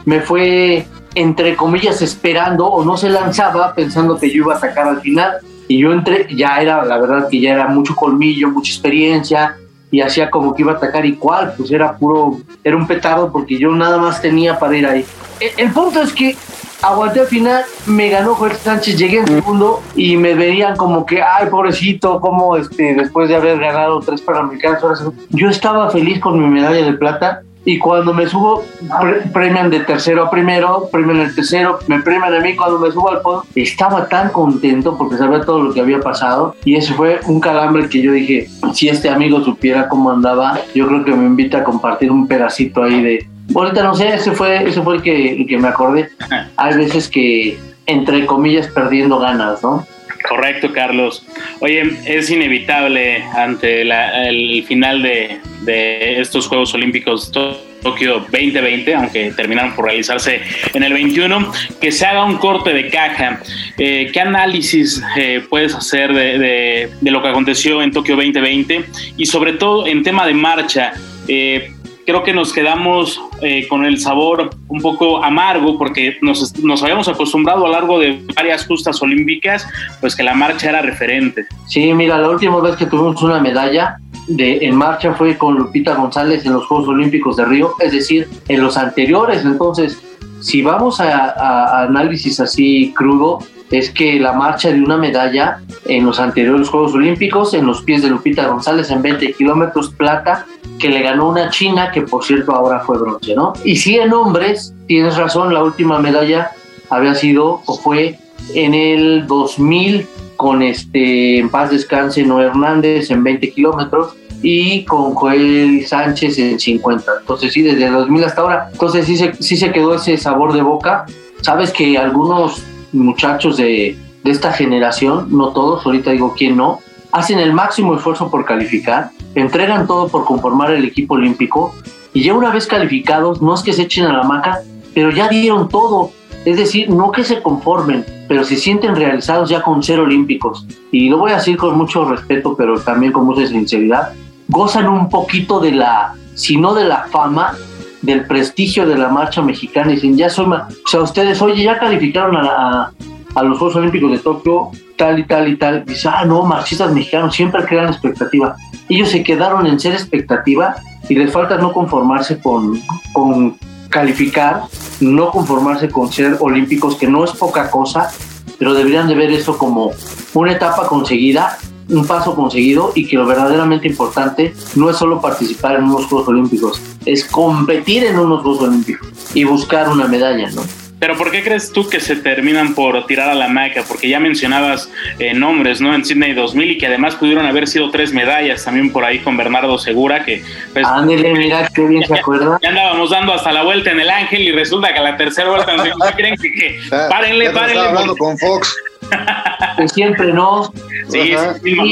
Me fue, entre comillas, esperando o no se lanzaba pensando que yo iba a atacar al final. Y yo entré, ya era, la verdad que ya era mucho colmillo, mucha experiencia, y hacía como que iba a atacar y cuál, pues era puro, era un petardo porque yo nada más tenía para ir ahí. E- El, punto es que aguanté al final, me ganó Jorge Sánchez, llegué en segundo y me veían como que, ay, pobrecito, como este, después de haber ganado tres Panamericanos, yo estaba feliz con mi medalla de plata. Y cuando me subo, pre- premian de tercero a primero, premian el tercero, me premian a mí cuando me subo al podio. Estaba tan contento porque sabía todo lo que había pasado. Y ese fue un calambre que yo dije, si este amigo supiera cómo andaba, yo creo que me invita a compartir un pedacito ahí de... Ahorita no sé, ese fue, ese fue el que, el que me acordé. Hay veces que, entre comillas, perdiendo ganas, ¿no? Correcto, Carlos. Oye, es inevitable ante la- el final de, estos Juegos Olímpicos to- Tokio 2020, aunque terminaron por realizarse en el 21, que se haga un corte de caja. Eh, ¿Qué análisis eh, puedes hacer de, de- de lo que aconteció en Tokio 2020? Y sobre todo en tema de marcha. eh, creo que nos quedamos eh, con el sabor un poco amargo porque nos, nos habíamos acostumbrado a lo largo de varias justas olímpicas, pues que la marcha era referente. Sí, mira, la última vez que tuvimos una medalla de, en marcha fue con Lupita González en los Juegos Olímpicos de Río, es decir, en los anteriores. Entonces, si vamos a, análisis así crudo, es que la marcha de una medalla en los anteriores Juegos Olímpicos, en los pies de Lupita González en 20 kilómetros plata, que le ganó una china, que por cierto ahora fue bronce, ¿no? Y sí, en hombres, tienes razón, la última medalla había sido o fue en el 2000 con este en paz descanse Noé Hernández en 20 kilómetros y con Joel Sánchez en 50. Entonces sí, desde el 2000 hasta ahora. Entonces sí se, sí se quedó ese sabor de boca. Sabes que algunos muchachos de, de esta generación, no todos, ahorita digo quién no, hacen el máximo esfuerzo por calificar, entregan todo por conformar el equipo olímpico y ya una vez calificados, no es que se echen a la maca, pero ya dieron todo. Es decir, no que se conformen, pero se sienten realizados ya con ser olímpicos. Y lo voy a decir con mucho respeto, pero también con mucha sinceridad. Gozan un poquito de la, si no de la fama, del prestigio de la marcha mexicana. Y dicen, ya soy. O sea, ustedes, oye, ya calificaron a, a, a los Juegos Olímpicos de Tokio, tal y tal y tal. Dice, ah, no, marxistas mexicanos siempre crean expectativa. Ellos se quedaron en ser expectativa y les falta no conformarse con, con calificar, no conformarse con ser olímpicos, que no es poca cosa, pero deberían de ver eso como una etapa conseguida, un paso conseguido y que lo verdaderamente importante no es solo participar en unos Juegos Olímpicos, es competir en unos Juegos Olímpicos y buscar una medalla, ¿no? Pero ¿por qué crees tú que se terminan por tirar a la maca? Porque ya mencionabas eh, nombres, ¿no? En Sydney 2000 y que además pudieron haber sido tres medallas también por ahí con Bernardo Segura, que pues, Ándele, mira qué bien se acuerda. ya andábamos dando hasta la vuelta en el ángel y resulta que a la tercera vuelta nos dijimos, ¿qué creen que, que párenle, párenle? estaba hablando porque- con Fox. Que siempre no. Sí,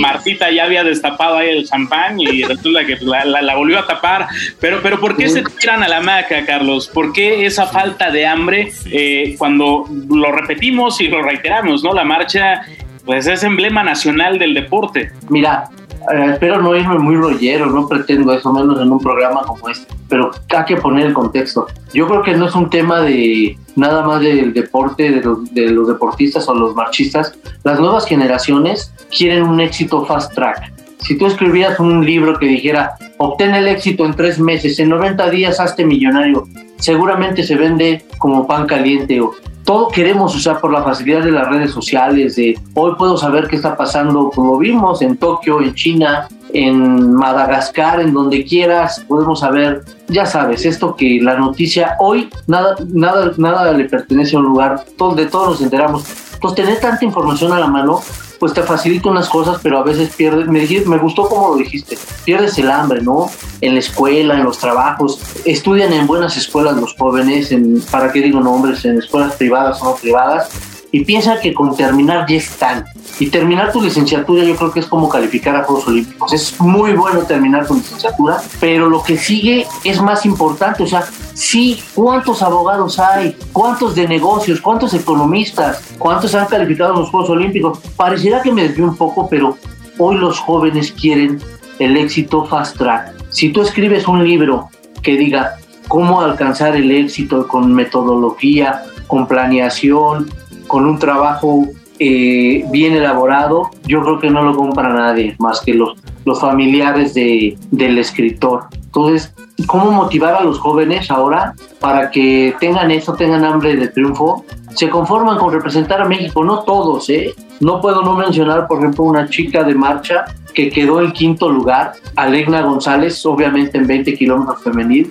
Martita ya había destapado ahí el champán y resulta que la, la- la volvió a tapar. Pero, pero ¿por qué se tiran a la maca, Carlos? ¿Por qué esa falta de hambre eh, cuando lo repetimos y lo reiteramos, ¿no? La marcha, pues es emblema nacional del deporte. Mira, espero no irme muy rollero, no pretendo eso, menos en un programa como este, pero hay que poner el contexto. Yo creo que no es un tema de nada más del deporte, de los, de los deportistas o los marchistas. Las nuevas generaciones quieren un éxito fast track. Si tú escribías un libro que dijera, obtén el éxito en tres meses, en 90 días hazte millonario, seguramente se vende como pan caliente o todo queremos usar por la facilidad de las redes sociales, de hoy puedo saber qué está pasando, como vimos en Tokio, en China, en Madagascar, en donde quieras, podemos saber, ya sabes, esto que la noticia hoy nada, nada, nada le pertenece a un lugar, de todos nos enteramos. Entonces tener tanta información a la mano, pues te facilita unas cosas, pero a veces pierdes, me, dijiste, me gustó como lo dijiste, pierdes el hambre, ¿no? En la escuela, en los trabajos, estudian en buenas escuelas los jóvenes, en, ¿para qué digo nombres? En escuelas privadas o no privadas, y piensan que con terminar ya están. Y terminar tu licenciatura yo creo que es como calificar a Juegos Olímpicos. Es muy bueno terminar tu licenciatura, pero lo que sigue es más importante. O sea, sí, ¿cuántos abogados hay? ¿Cuántos de negocios? ¿Cuántos economistas? ¿Cuántos han calificado los Juegos Olímpicos? Pareciera que me desvío un poco, pero hoy los jóvenes quieren el éxito fast track. Si tú escribes un libro que diga cómo alcanzar el éxito con metodología, con planeación, con un trabajo eh, bien elaborado, yo creo que no lo compra nadie más que los, los familiares de, del escritor. Entonces, ¿cómo motivar a los jóvenes ahora para que tengan eso, tengan hambre de triunfo? Se conforman con representar a México, no todos, ¿eh? No puedo no mencionar, por ejemplo, una chica de marcha que quedó en quinto lugar, Alegna González, obviamente en 20 kilómetros femenil.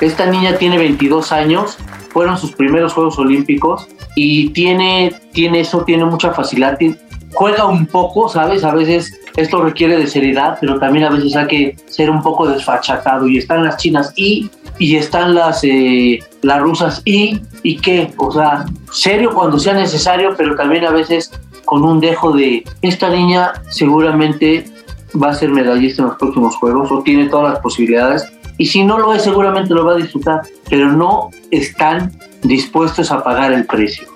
Esta niña tiene 22 años, fueron sus primeros Juegos Olímpicos y tiene, tiene eso, tiene mucha facilidad, juega un poco, ¿sabes? A veces esto requiere de seriedad, pero también a veces hay que ser un poco desfachatado y están las chinas y y están las eh, las rusas y y qué, o sea, serio cuando sea necesario, pero también a veces con un dejo de esta niña seguramente va a ser medallista en los próximos juegos o tiene todas las posibilidades y si no lo es seguramente lo va a disfrutar, pero no están dispuestos a pagar el precio.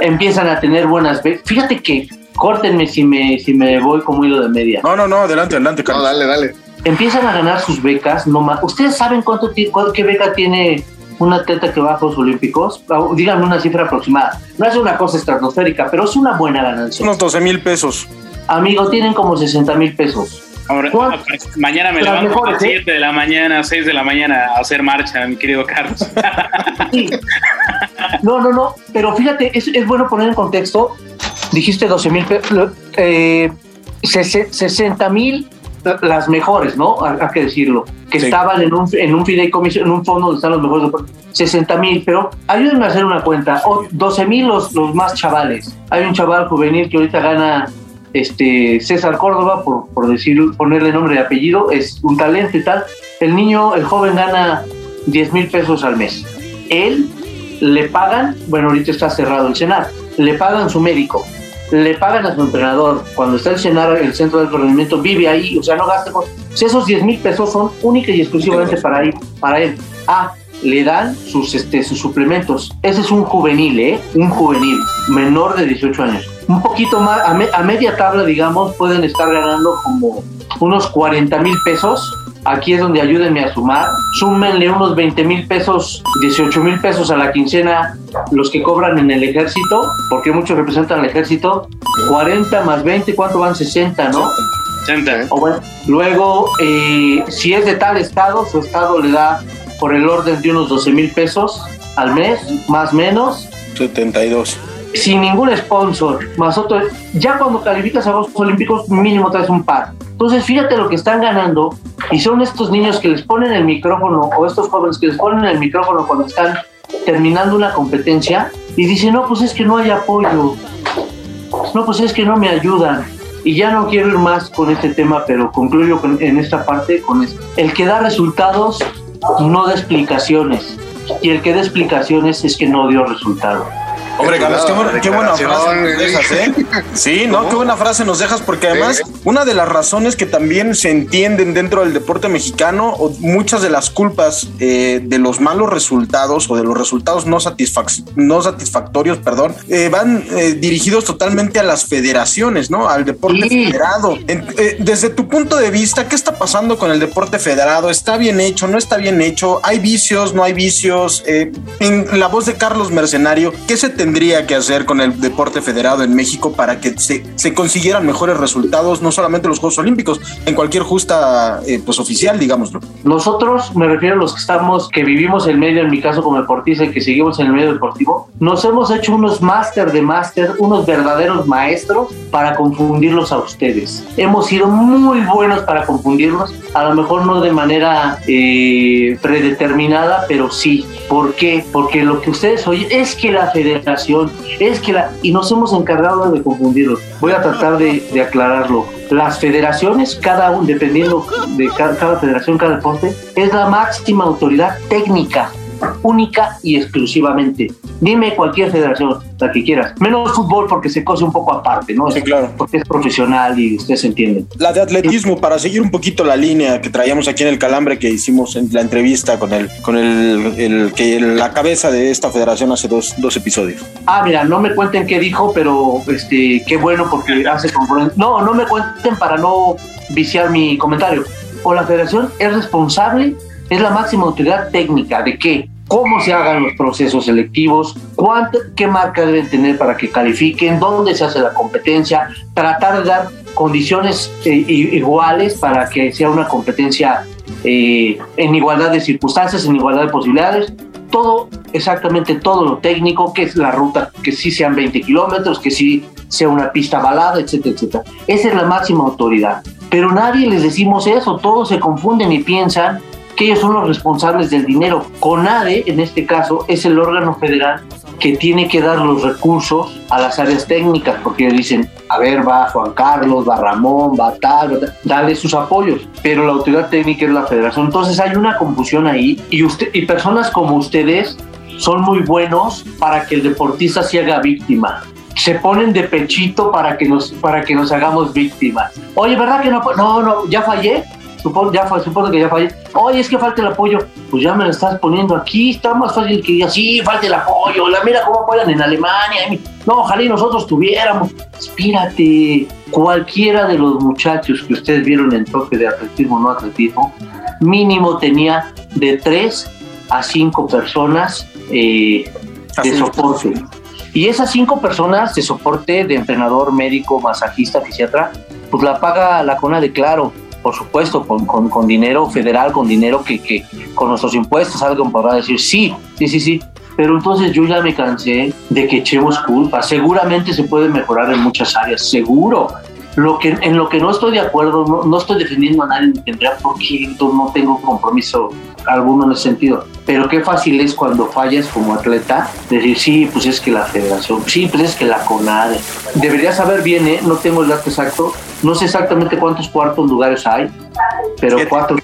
Empiezan a tener buenas becas. Fíjate que córtenme si me, si me voy como hilo de media. No, no, no, adelante, adelante, No, dale, dale. Empiezan a ganar sus becas, no más. ¿Ustedes saben cuánto cuál- qué beca tiene un atleta que va a Juegos Olímpicos? Díganme una cifra aproximada. No es una cosa estratosférica, pero es una buena ganancia. Unos 12 mil pesos. Amigo, tienen como 60 mil pesos. Ahora, ¿Cuál? mañana me Las levanto a mejores, las ¿eh? 7 de la mañana, 6 de la mañana a hacer marcha, mi querido Carlos. Sí. No, no, no, pero fíjate, es, es bueno poner en contexto. Dijiste 12 mil, eh, 60 mil las mejores, ¿no? Hay que decirlo. Que Sí. estaban en un, en un fideicomiso, en un fondo donde están los mejores deportes. 60 mil, pero ayúdenme a hacer una cuenta. O 12 mil los, los más chavales. Hay un chaval juvenil que ahorita gana este César Córdoba, por, por decir, ponerle nombre y apellido, es un talento y tal. El niño, el joven gana 10 mil pesos al mes. Él le pagan, bueno, ahorita está cerrado el cenar, le pagan su médico, le pagan a su entrenador. Cuando está el cenar, el centro de entrenamiento, vive ahí, o sea, no gasta. sea, esos 10 mil pesos son única y exclusivamente para, ir, para él. Ah, le dan sus, este, sus suplementos. Ese es un juvenil, ¿eh? Un juvenil, menor de 18 años. Un poquito más, a, me- a media tabla, digamos, pueden estar ganando como unos 40 mil pesos. Aquí es donde ayúdenme a sumar. Súmenle unos 20 mil pesos, 18 mil pesos a la quincena los que cobran en el ejército, porque muchos representan al ejército. 40 más 20, ¿cuánto van? 60, ¿no? 80. O bueno, luego, eh, si es de tal estado, su estado le da por el orden de unos 12 mil pesos al mes, más o menos, 72. Sin ningún sponsor, más otro. Ya cuando calificas a Juegos Olímpicos, mínimo traes un par. Entonces, fíjate lo que están ganando, y son estos niños que les ponen el micrófono, o estos jóvenes que les ponen el micrófono cuando están terminando una competencia, y dicen, no, pues es que no hay apoyo, no, pues es que no me ayudan. Y ya no quiero ir más con este tema, pero concluyo con- en esta parte con esto. El que da resultados no da explicaciones. Y el que da explicaciones es que no dio resultado. Hombre, Carlos, qué, buena- qué buena frase nos dejas, ¿eh? Sí, ¿no? Qué buena frase nos dejas, porque además, una de las razones que también se entienden dentro del deporte mexicano, o muchas de las culpas eh, de los malos resultados o de los resultados no, satisfac- no satisfactorios, perdón, eh, van eh, dirigidos totalmente a las federaciones, ¿no? Al deporte Sí. federado. En- eh, desde tu punto de vista, ¿qué está pasando con el deporte federado? ¿Está bien hecho? ¿No está bien hecho? ¿Hay vicios? ¿No hay vicios? Eh, en la voz de Carlos Mercenario, ¿qué se tendría que hacer con el deporte federado en México para que se, se consiguieran mejores resultados, no solamente en los Juegos Olímpicos, en cualquier justa eh, pues oficial, digámoslo? Nosotros, me refiero a los que estamos, que vivimos el medio, en mi caso como deportista, y que seguimos en el medio deportivo, nos hemos hecho unos máster de máster, unos verdaderos maestros para confundirlos a ustedes. Hemos sido muy buenos para confundirlos, a lo mejor no de manera eh, predeterminada, pero sí. ¿Por qué? Porque lo que ustedes oyen es que la federación, es que la... Y nos hemos encargado de confundirlos. Voy a tratar de, aclararlo. Las federaciones, cada uno, dependiendo de cada federación, cada deporte, es la máxima autoridad técnica única y exclusivamente. Dime cualquier federación, la que quieras. Menos fútbol porque se cose un poco aparte, ¿no? Sí, claro. Porque es profesional y ustedes entienden. La de atletismo, para seguir un poquito la línea que traíamos aquí en el calambre que hicimos en la entrevista con el, con el, el que la cabeza de esta federación hace dos, dos episodios. Ah, mira, no me cuenten qué dijo, pero este, qué bueno porque hace congruencia. No, no me cuenten para no viciar mi comentario. O la federación es responsable, es la máxima autoridad técnica de qué, cómo se hagan los procesos selectivos, cuánto, qué marca deben tener para que califiquen, dónde se hace la competencia, tratar de dar condiciones eh, iguales para que sea una competencia eh, en igualdad de circunstancias, en igualdad de posibilidades, todo, exactamente todo lo técnico, que es la ruta, que sí sean 20 kilómetros, que sí sea una pista balada, etcétera, etcétera. Esa es la máxima autoridad. Pero nadie les decimos eso, todos se confunden y piensan que ellos son los responsables del dinero. CONADE, en este caso, es el órgano federal que tiene que dar los recursos a las áreas técnicas, porque ellos dicen, a ver, va Juan Carlos, va Ramón, va tal, va tal, dale sus apoyos, pero la autoridad técnica es la federación. Entonces hay una confusión ahí y, usted, y personas como ustedes son muy buenos para que el deportista se haga víctima. Se ponen de pechito para que nos, para que nos hagamos víctimas. Oye, ¿verdad que no? No, no, ya fallé. Supongo, ya, supongo que ya fallé. Oye, es que falta el apoyo. Pues ya me lo estás poniendo aquí. Está más fácil que diga, sí, falta el apoyo. La mira cómo apoyan en Alemania. No, ojalá y nosotros tuviéramos. Espírate. Cualquiera de los muchachos que ustedes vieron en toque de atletismo no atletismo, mínimo tenía de tres a cinco personas eh, de soporte. Y esas cinco personas de soporte de entrenador, médico, masajista, fisiatra, pues la paga la CONA de claro, por supuesto, con, con, con dinero federal, con dinero que, que con nuestros impuestos alguien podrá decir sí, sí, sí, sí. Pero entonces yo ya me cansé de que echemos culpa. Seguramente se puede mejorar en muchas áreas, seguro. Lo que, en lo que no estoy de acuerdo, no, no estoy defendiendo a nadie, tendría por qué, no tengo compromiso alguno en ese sentido. Pero qué fácil es cuando fallas como atleta decir, sí, pues es que la federación, sí, pues es que la CONADE. Debería saber bien, ¿eh? no tengo el dato exacto, no sé exactamente cuántos cuartos lugares hay, pero Siete. cuatro,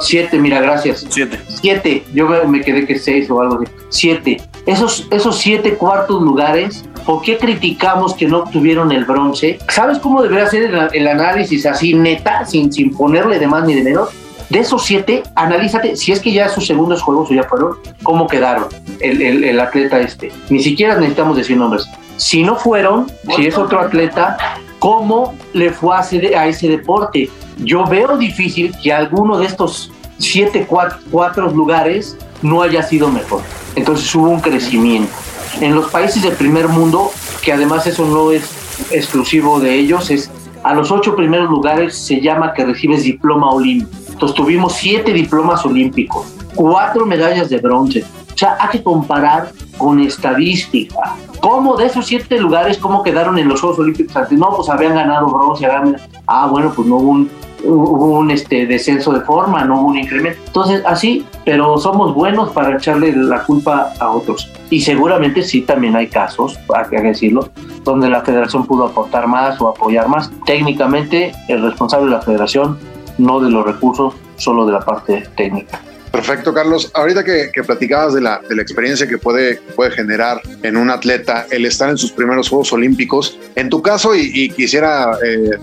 siete, mira, gracias. Siete. Siete, yo me, quedé que seis o algo así. Siete. Esos, esos siete cuartos lugares, ¿por qué criticamos que no obtuvieron el bronce? ¿Sabes cómo debería ser el, el análisis así neta, sin, sin ponerle de más ni de menos? De esos siete, analízate, si es que ya sus segundos juegos o ya fueron, cómo quedaron el, el, el atleta este. Ni siquiera necesitamos decir nombres. Si no fueron, si es otro atleta, ¿cómo le fue a, ese- a ese deporte? Yo veo difícil que alguno de estos siete, cuatro, cuatro lugares no haya sido mejor. Entonces hubo un crecimiento. En los países del primer mundo, que además eso no es exclusivo de ellos, es a los ocho primeros lugares se llama que recibes diploma olímpico. Entonces tuvimos siete diplomas olímpicos, cuatro medallas de bronce. O sea, hay que comparar con estadística. ¿Cómo de esos siete lugares, cómo quedaron en los Juegos Olímpicos antes? No, pues habían ganado bronce, habían... Ah, bueno, pues no hubo un, hubo un este, descenso de forma, no hubo un incremento. Entonces, así, pero somos buenos para echarle la culpa a otros. Y seguramente sí también hay casos, hay que decirlo, donde la federación pudo aportar más o apoyar más. Técnicamente, el responsable de la federación, no de los recursos, solo de la parte técnica. Perfecto, Carlos. Ahorita que, que platicabas de la, de la experiencia que puede, puede generar en un atleta el estar en sus primeros Juegos Olímpicos, en tu caso, y, y quisiera eh,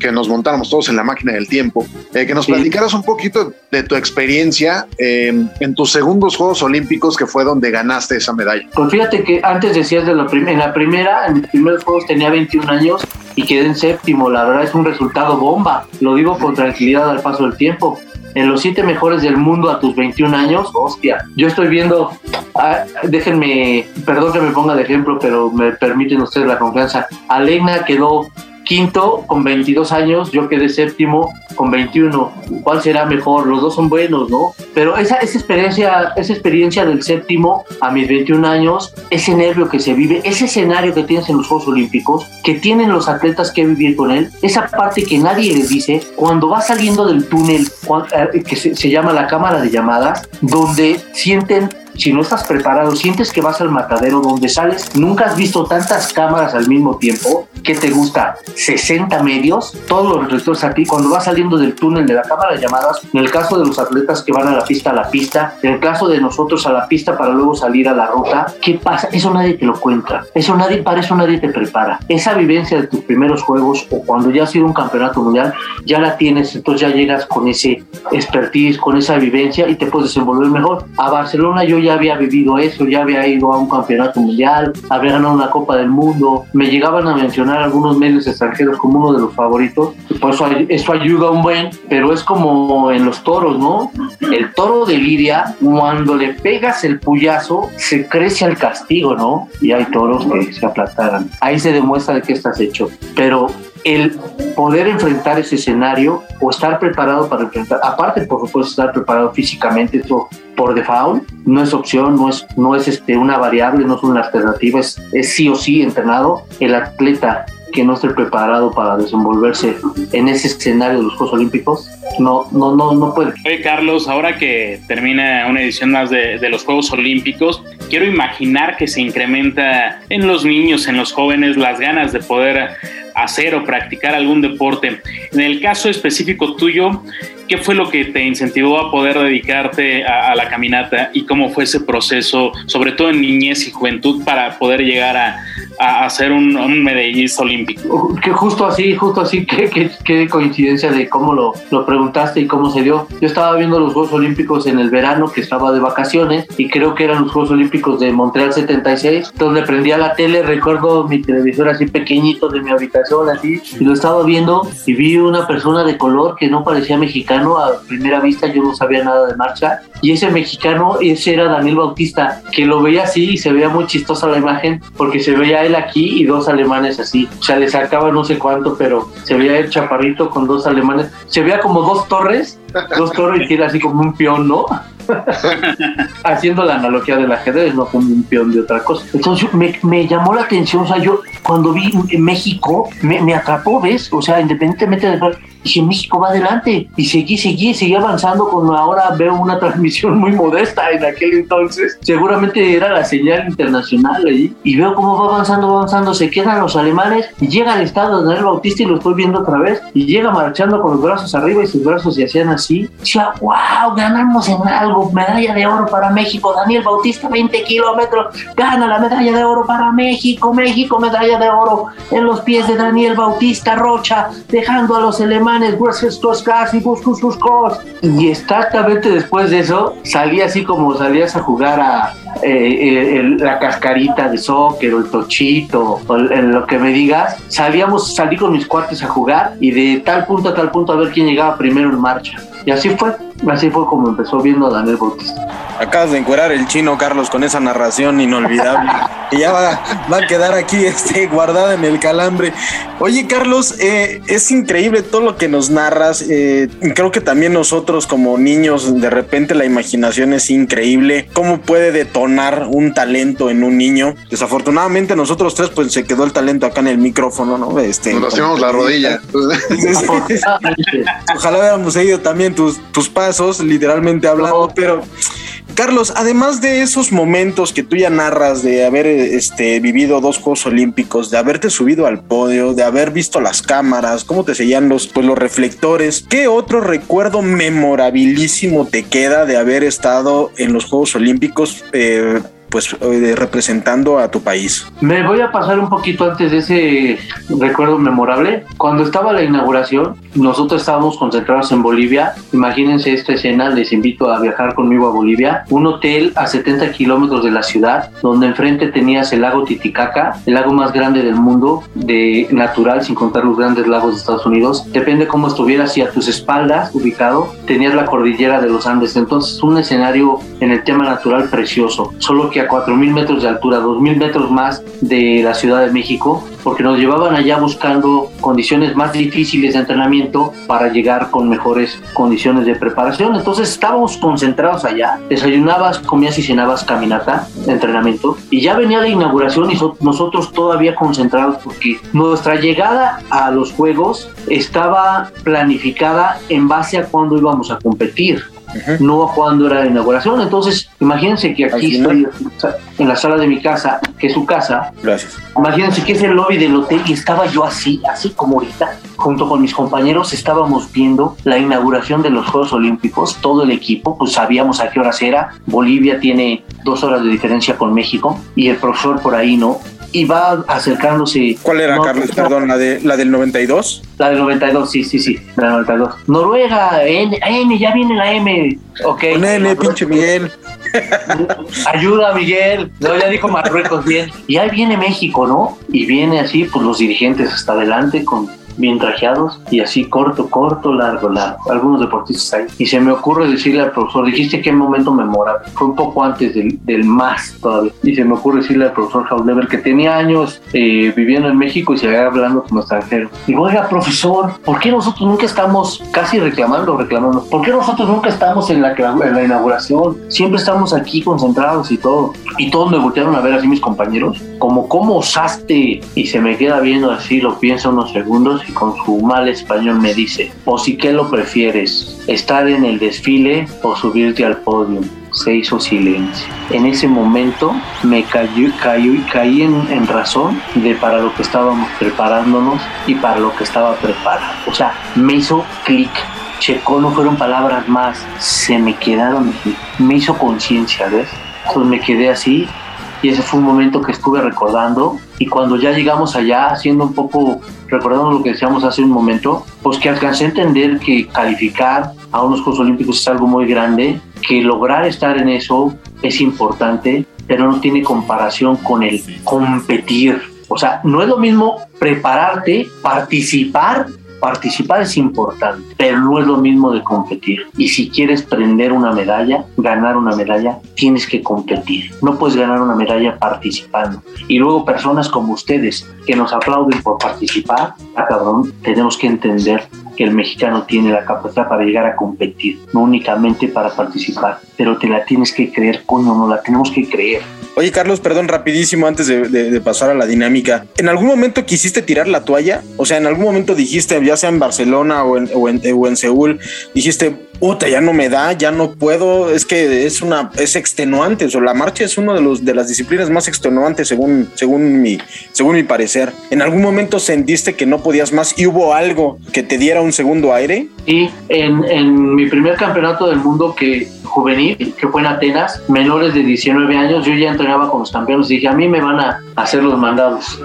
que nos montáramos todos en la máquina del tiempo, eh, que nos platicaras un poquito de tu experiencia eh, en tus segundos Juegos Olímpicos, que fue donde ganaste esa medalla. Pues fíjate que antes decías de la en la primera, en mis primeros juegos tenía 21 años y quedé en séptimo. La verdad es un resultado bomba. Lo digo con tranquilidad al paso del tiempo. En los siete mejores del mundo a tus 21 años, hostia. Yo estoy viendo, ah, déjenme, perdón que me ponga de ejemplo, pero me permiten ustedes la confianza. Alena quedó quinto con 22 años, yo quedé séptimo con 21. ¿Cuál será mejor? Los dos son buenos, ¿no? Pero esa, esa experiencia, esa experiencia del séptimo a mis 21 años, ese nervio que se vive, ese escenario que tienes en los Juegos Olímpicos, que tienen los atletas que vivir con él, esa parte que nadie les dice, cuando vas saliendo del túnel, eh, que se, se llama la cámara de llamadas, donde sienten si no estás preparado, sientes que vas al matadero donde sales, nunca has visto tantas cámaras al mismo tiempo, ¿qué te gusta? 60 medios, todos los reflectores aquí, cuando vas saliendo del túnel de la cámara de llamadas, en el caso de los atletas que van a la pista, a la pista, en el caso de nosotros a la pista para luego salir a la ruta, ¿qué pasa? Eso nadie te lo cuenta, eso nadie, para eso nadie te prepara. Esa vivencia de tus primeros juegos o cuando ya has sido un campeonato mundial, ya la tienes, entonces ya llegas con ese expertise, con esa vivencia y te puedes desenvolver mejor. A Barcelona yo ya había vivido eso, ya había ido a un campeonato mundial, había ganado una Copa del Mundo, me llegaban a mencionar algunos medios extranjeros como uno de los favoritos, por eso, ayuda un buen, pero es como en los toros, ¿no? El toro de Lidia, cuando le pegas el puyazo, se crece al castigo, ¿no? Y hay toros que se aplastaran. Ahí se demuestra de qué estás hecho. Pero el poder enfrentar ese escenario o estar preparado para enfrentar, aparte por supuesto estar preparado físicamente, eso por default no es opción, no es, no es este, una variable, no es una alternativa, es, es sí o sí entrenado. El atleta que no esté preparado para desenvolverse en ese escenario de los Juegos Olímpicos, no, no, no, no puede. Oye, Carlos, ahora que termina una edición más de, de, los Juegos Olímpicos, quiero imaginar que se incrementa en los niños, en los jóvenes, las ganas de poder hacer o practicar algún deporte. En el caso específico tuyo, ¿qué fue lo que te incentivó a poder dedicarte a, a, la caminata y cómo fue ese proceso, sobre todo en niñez y juventud, para poder llegar a, a, a ser un, un, medallista olímpico? Que justo así, justo así, qué, coincidencia de cómo lo, lo, preguntaste y cómo se dio. Yo estaba viendo los Juegos Olímpicos en el verano, que estaba de vacaciones, y creo que eran los Juegos Olímpicos de Montreal 76, donde prendía la tele, recuerdo mi televisor así pequeñito de mi habitación, así, y lo estaba viendo y vi una persona de color que no parecía a primera vista yo no sabía nada de marcha y ese mexicano ese era Daniel Bautista que lo veía así y se veía muy chistosa la imagen porque se veía él aquí y dos alemanes así. O sea le sacaba no sé cuánto pero se veía el chaparrito con dos alemanes. Se veía como dos torres dos torres y era así como un peón no haciendo la analogía del ajedrez, no como un peón de otra cosa. Entonces me, llamó la atención, o sea, yo cuando vi en México, me, atrapó, ¿ves? O sea, independientemente de dije, México va adelante. Y seguí, seguí, seguí avanzando cuando ahora veo una transmisión muy modesta en aquel entonces. Seguramente era la señal internacional ahí. Y veo cómo va avanzando, va avanzando. Se quedan los alemanes y llega al estado de Daniel Bautista y lo estoy viendo otra vez. Y llega marchando con los brazos arriba y sus brazos se hacían así. Decía, wow, ganamos en algo. Medalla de oro para México. Daniel Bautista, 20 kilómetros. Gana la medalla de oro para México. México, medalla de oro en los pies de Daniel Bautista Rocha, dejando a los alemanes y exactamente después de eso, salí así como salías a jugar a eh, el, la cascarita de soccer o el tochito o el, lo que me digas. Salíamos, salí con mis cuates a jugar y de tal punto a tal punto a ver quién llegaba primero en marcha. Y así fue, así fue como empezó viendo a Daniel Bautista. Acabas de encuerar el chino, Carlos, con esa narración inolvidable. y ya va, va, a quedar aquí este, guardada en el calambre. Oye, Carlos, eh, es increíble todo lo que nos narras. Eh, creo que también nosotros como niños, de repente la imaginación es increíble. ¿Cómo puede detonar un talento en un niño? Desafortunadamente nosotros tres, pues se quedó el talento acá en el micrófono, ¿no? Este, nos hacemos la rodilla. Ojalá hubiéramos seguido también tus, tus pasos, literalmente hablando, no. pero... Carlos, además de esos momentos que tú ya narras de haber este, vivido dos Juegos Olímpicos, de haberte subido al podio, de haber visto las cámaras, cómo te seguían los, pues, los reflectores, ¿qué otro recuerdo memorabilísimo te queda de haber estado en los Juegos Olímpicos? Eh, pues eh, representando a tu país. Me voy a pasar un poquito antes de ese recuerdo memorable. Cuando estaba la inauguración, nosotros estábamos concentrados en Bolivia. Imagínense esta escena, les invito a viajar conmigo a Bolivia. Un hotel a 70 kilómetros de la ciudad, donde enfrente tenías el lago Titicaca, el lago más grande del mundo, de natural, sin contar los grandes lagos de Estados Unidos. Depende cómo estuvieras y a tus espaldas, ubicado, tenías la cordillera de los Andes. Entonces, un escenario en el tema natural precioso. Solo que a 4.000 metros de altura, 2.000 metros más de la Ciudad de México, porque nos llevaban allá buscando condiciones más difíciles de entrenamiento para llegar con mejores condiciones de preparación. Entonces estábamos concentrados allá, desayunabas, comías y cenabas caminata, entrenamiento, y ya venía la inauguración y so nosotros todavía concentrados porque nuestra llegada a los Juegos estaba planificada en base a cuándo íbamos a competir. No a cuando era la inauguración. Entonces, imagínense que aquí estoy en la sala de mi casa, que es su casa. Gracias. Imagínense que es el lobby del hotel y estaba yo así, así como ahorita, junto con mis compañeros, estábamos viendo la inauguración de los Juegos Olímpicos, todo el equipo, pues sabíamos a qué horas era. Bolivia tiene dos horas de diferencia con México y el profesor por ahí, ¿no? Y va acercándose. ¿Cuál era, No, Carlos? Perdón, la, de, la del 92. La del 92, sí, sí, sí, la del 92. Noruega, N, N, ya viene la M. Ok. Con N, pinche Miguel. Ayuda, Miguel. No, ya dijo Marruecos bien. Y ahí viene México, ¿no? Y viene así, pues los dirigentes hasta adelante con bien trajeados y así corto, corto, largo, largo. Algunos deportistas ahí. Y se me ocurre decirle al profesor, dijiste qué momento memorable. Fue un poco antes del, del más todavía. Y se me ocurre decirle al profesor Hausleber que tenía años eh, viviendo en México y se había hablando como extranjero. Digo, oiga, profesor, ¿por qué nosotros nunca estamos casi reclamando, reclamando? ¿Por qué nosotros nunca estamos en la, en la inauguración? Siempre estamos aquí concentrados y todo. Y todos me voltearon a ver así mis compañeros, como cómo osaste. Y se me queda viendo así, lo pienso unos segundos y con su mal español me dice, o si qué lo prefieres, estar en el desfile o subirte al podio. Se hizo silencio. En ese momento me cayó, cayó, caí en, en razón de para lo que estábamos preparándonos y para lo que estaba preparado. O sea, me hizo clic checó, no fueron palabras más, se me quedaron me hizo conciencia, ¿ves? Entonces me quedé así y ese fue un momento que estuve recordando y cuando ya llegamos allá, haciendo un poco, recordando lo que decíamos hace un momento, pues que alcancé a entender que calificar a unos Juegos Olímpicos es algo muy grande, que lograr estar en eso es importante, pero no tiene comparación con el competir. O sea, no es lo mismo prepararte, participar participar es importante, pero no es lo mismo de competir. Y si quieres prender una medalla, ganar una medalla, tienes que competir. No puedes ganar una medalla participando. Y luego personas como ustedes que nos aplauden por participar, ah, cabrón, tenemos que entender que el mexicano tiene la capacidad para llegar a competir, no únicamente para participar, pero te la tienes que creer, coño, no la tenemos que creer. Oye, Carlos, perdón, rapidísimo antes de, pasar a la dinámica. ¿En algún momento quisiste tirar la toalla? O sea, en algún momento dijiste, ya sea en Barcelona o en, o en, Seúl, dijiste, puta, ya no me da, ya no puedo, es que es una, es extenuante. O la marcha es una de los de las disciplinas más extenuantes según, según mi, según mi parecer. ¿En algún momento sentiste que no podías más y hubo algo que te diera un segundo aire? Y en, mi primer campeonato del mundo que juvenil, que fue en Atenas, menores de 19 años, yo ya entrenaba con los campeones dije, a mí me van a hacer los mandados.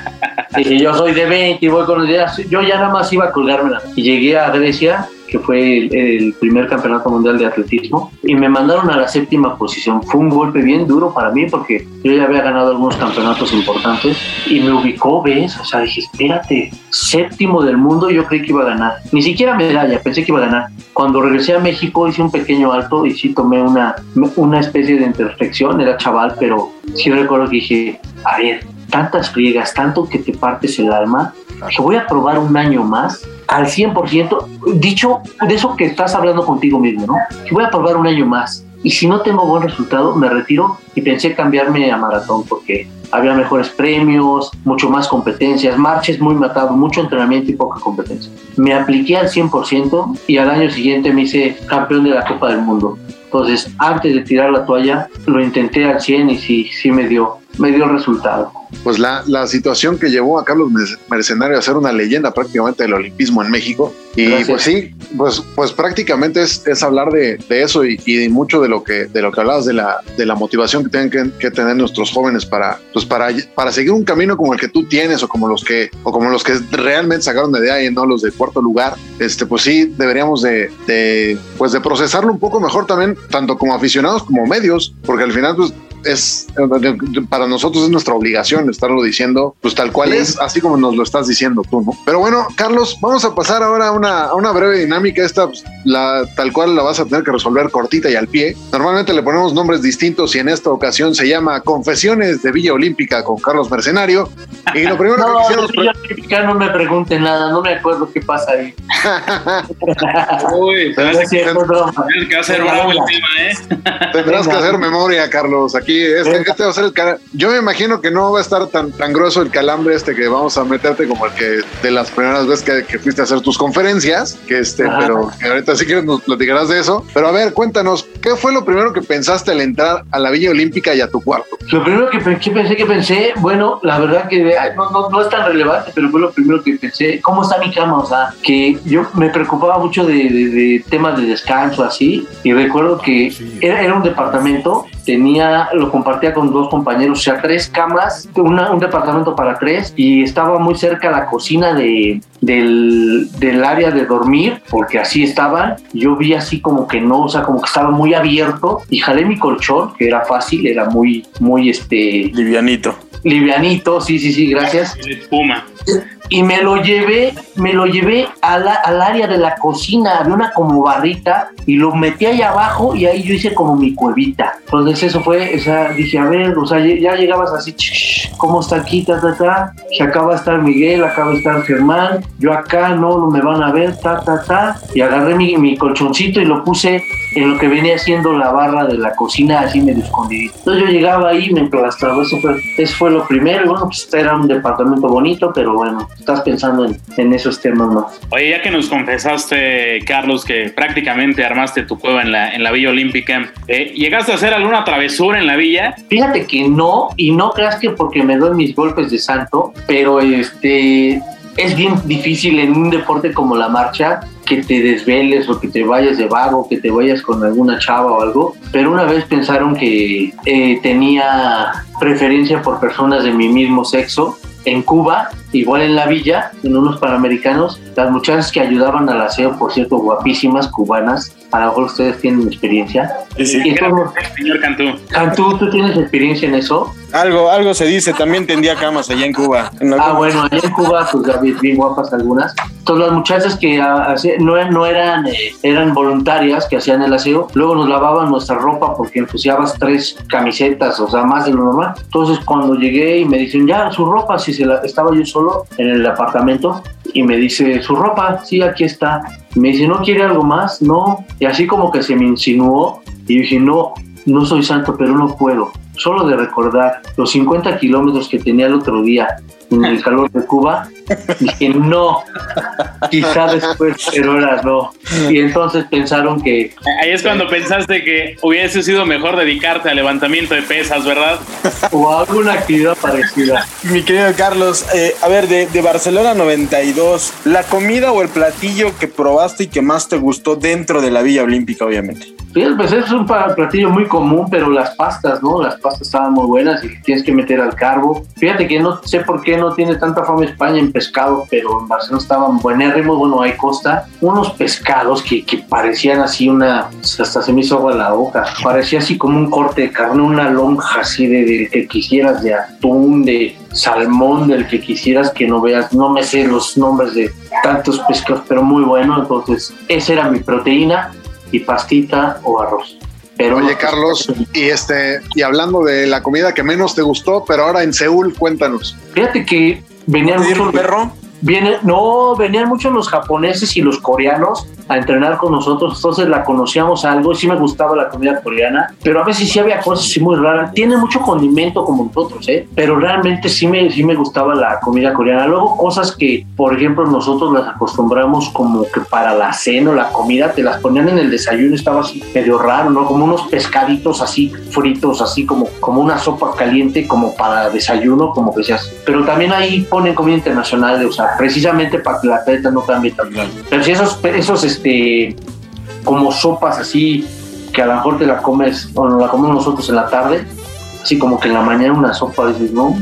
dije, yo soy de 20 y voy con los días. Yo ya nada más iba a colgármela. Y llegué a Grecia, que fue el, el primer campeonato mundial de atletismo, y me mandaron a la séptima posición. Fue un golpe bien duro para mí porque yo ya había ganado algunos campeonatos importantes y me ubicó, ¿ves? O sea, dije, espérate, séptimo del mundo, yo creí que iba a ganar. Ni siquiera medalla, pensé que iba a ganar. Cuando regresé a México hice un pequeño alto y sí tomé una, una especie de introspección, era chaval, pero sí recuerdo que dije, a ver, tantas friegas, tanto que te partes el alma, que voy a probar un año más al 100%, dicho de eso que estás hablando contigo mismo, ¿no? Voy a probar un año más. Y si no tengo buen resultado, me retiro y pensé cambiarme a maratón porque había mejores premios, mucho más competencias, marches muy matado, mucho entrenamiento y poca competencia. Me apliqué al 100% y al año siguiente me hice campeón de la Copa del Mundo. Entonces, antes de tirar la toalla, lo intenté al 100 y sí, sí me dio, me dio resultado. Pues la, la situación que llevó a Carlos Merce- Mercenario a ser una leyenda prácticamente del olimpismo en México. Y Gracias. pues sí, pues, pues prácticamente es, es hablar de, de eso y, y de mucho de lo que de lo que hablabas de la, de la motivación que tienen que, que tener nuestros jóvenes para, pues para, para seguir un camino como el que tú tienes o como los que, o como los que realmente sacaron medalla y no los de cuarto lugar. Este, pues sí, deberíamos de, de, pues de procesarlo un poco mejor también, tanto como aficionados como medios, porque al final pues es para nosotros es nuestra obligación estarlo diciendo pues tal cual Sí. es, así como nos lo estás diciendo tú, ¿no? Pero bueno, Carlos, vamos a pasar ahora a una, a una breve dinámica. Esta, pues, la, tal cual la vas a tener que resolver cortita y al pie. Normalmente le ponemos nombres distintos y en esta ocasión se llama Confesiones de Villa Olímpica con Carlos Mercenario. Y lo primero que No, quisiéramos pre- yo, yo, no me pregunten nada, no me acuerdo qué pasa ahí. Uy, que ¿eh? tendrás que hacer memoria, Carlos. Aquí aquí. Este, este va a ser el cara- Yo me imagino que no va a estar tan, tan grueso el calambre este que vamos a meterte como el que de las primeras veces que, que fuiste a hacer tus conferencias, que este, Ajá. pero que ahorita sí que nos platicarás de eso. Pero a ver, cuéntanos, ¿qué fue lo primero que pensaste al entrar a la Villa Olímpica y a tu cuarto? Lo primero que, pe- que pensé que pensé, bueno, la verdad que ay, no, no, no es tan relevante, pero fue lo primero que pensé, ¿cómo está mi cama? O sea, que yo me preocupaba mucho de, de- de temas de descanso, así, y recuerdo que era, era un departamento, tenía, lo compartía con dos compañeros, o sea, tres camas, una- un departamento para tres, y estaba muy cerca la cocina de, del, del área de dormir, porque así estaban, yo vi así como que no, o sea, como que estaba muy abierto, y jalé mi colchón, que era fácil, era muy, muy, este, Livianito. livianito, sí, sí, sí, gracias. Espuma. Y me lo llevé, me lo llevé a la- al área de la cocina, había una como barrita y lo metí ahí abajo y ahí yo hice como mi cuevita. Entonces eso fue, o sea, dije, a ver, o sea, ya llegabas así, "Ch, ¿cómo está aquí? Ta, ta, ta. Que acaba de estar Miguel, acaba de estar Germán, yo acá, no, no me van a ver, ta, ta, ta. Y agarré mi, mi colchoncito y lo puse en lo que venía siendo la barra de la cocina, así medio escondidito. Entonces yo llegaba ahí, me emplastraba, eso fue, eso fue lo primero. Bueno, pues era un departamento bonito, pero bueno, estás pensando en, en esos temas más. Oye, ya que nos confesaste, Carlos, que prácticamente armaste tu cueva en la, en la Villa Olímpica, ¿eh? ¿llegaste a hacer alguna travesura en la villa? Fíjate que no, y no creas que porque me doy mis golpes de santo, pero este es bien difícil en un deporte como la marcha que te desveles o que te vayas de vago, que te vayas con alguna chava o algo. Pero una vez pensaron que eh, tenía preferencia por personas de mi mismo sexo en Cuba, igual en la villa, en unos panamericanos, las muchachas que ayudaban al aseo, por cierto, guapísimas cubanas, a lo mejor ustedes tienen experiencia. Sí, sí. Y ¿Qué era como- señor Cantú? Cantú, ¿tú tienes experiencia en eso? Algo, algo se dice, también tendía camas allá en Cuba. En Ah, algún- bueno, allá en Cuba, pues ya ves, bien guapas algunas. Entonces, las muchachas que ah, hacían- no, no eran, eh, eran voluntarias que hacían el aseo, luego nos lavaban nuestra ropa porque ensuciabas tres camisetas, o sea, más de lo normal. Entonces, cuando llegué y me dicen, ya, su ropa, si se la, estaba yo solo en el apartamento, y me dice, su ropa, sí, aquí está. Me dice, ¿no quiere algo más? No. Y así como que se me insinuó, y dije, no, no soy santo, pero no puedo. Solo de recordar los 50 kilómetros que tenía el otro día en el calor de Cuba, dije, no, quizá después, pero ahora no. Y entonces pensaron que, Ahí es cuando pensaste que hubiese sido mejor dedicarte al levantamiento de pesas, ¿verdad? o alguna actividad parecida. Mi querido Carlos, eh, a ver, de, de Barcelona 92, la comida o el platillo que probaste y que más te gustó dentro de la Villa Olímpica, obviamente. Fíjate, pues es un platillo muy común, pero las pastas, ¿no? Las pastas estaban muy buenas y tienes que meter al carbo. Fíjate que no sé por qué no tiene tanta fama España en pescado, pero en Barcelona estaban buenérrimos, bueno, hay costa. Unos pescados que, que parecían así una, hasta se me hizo agua la boca, parecía así como un corte de carne, una lonja así de, que quisieras, de atún, de salmón, del que quisieras que no veas, no me sé los nombres de tantos pescados, pero muy bueno, entonces esa era mi proteína y pastita o arroz. Pero Oye, no- Carlos, y este, y hablando de la comida que menos te gustó, pero ahora en Seúl, cuéntanos. Fíjate que venían ¿Te dieron muchos, perro? viene, no, venían muchos los japoneses y los coreanos a entrenar con nosotros, entonces la conocíamos algo y sí me gustaba la comida coreana, pero a veces sí había cosas muy raras. Tiene mucho condimento como nosotros, ¿eh? Pero realmente sí me, sí me gustaba la comida coreana. Luego cosas que, por ejemplo, nosotros las acostumbramos como que para la cena o la comida, te las ponían en el desayuno, estaba así medio raro, ¿no? Como unos pescaditos así fritos, así como, como una sopa caliente, como para desayuno, como que seas. Pero también ahí ponen comida internacional, o sea, precisamente para que la atleta no cambie tan Pero si esos, esos, este, como sopas así, que a lo mejor te la comes, o no la comemos nosotros en la tarde, así como que en la mañana una sopa, dices, no.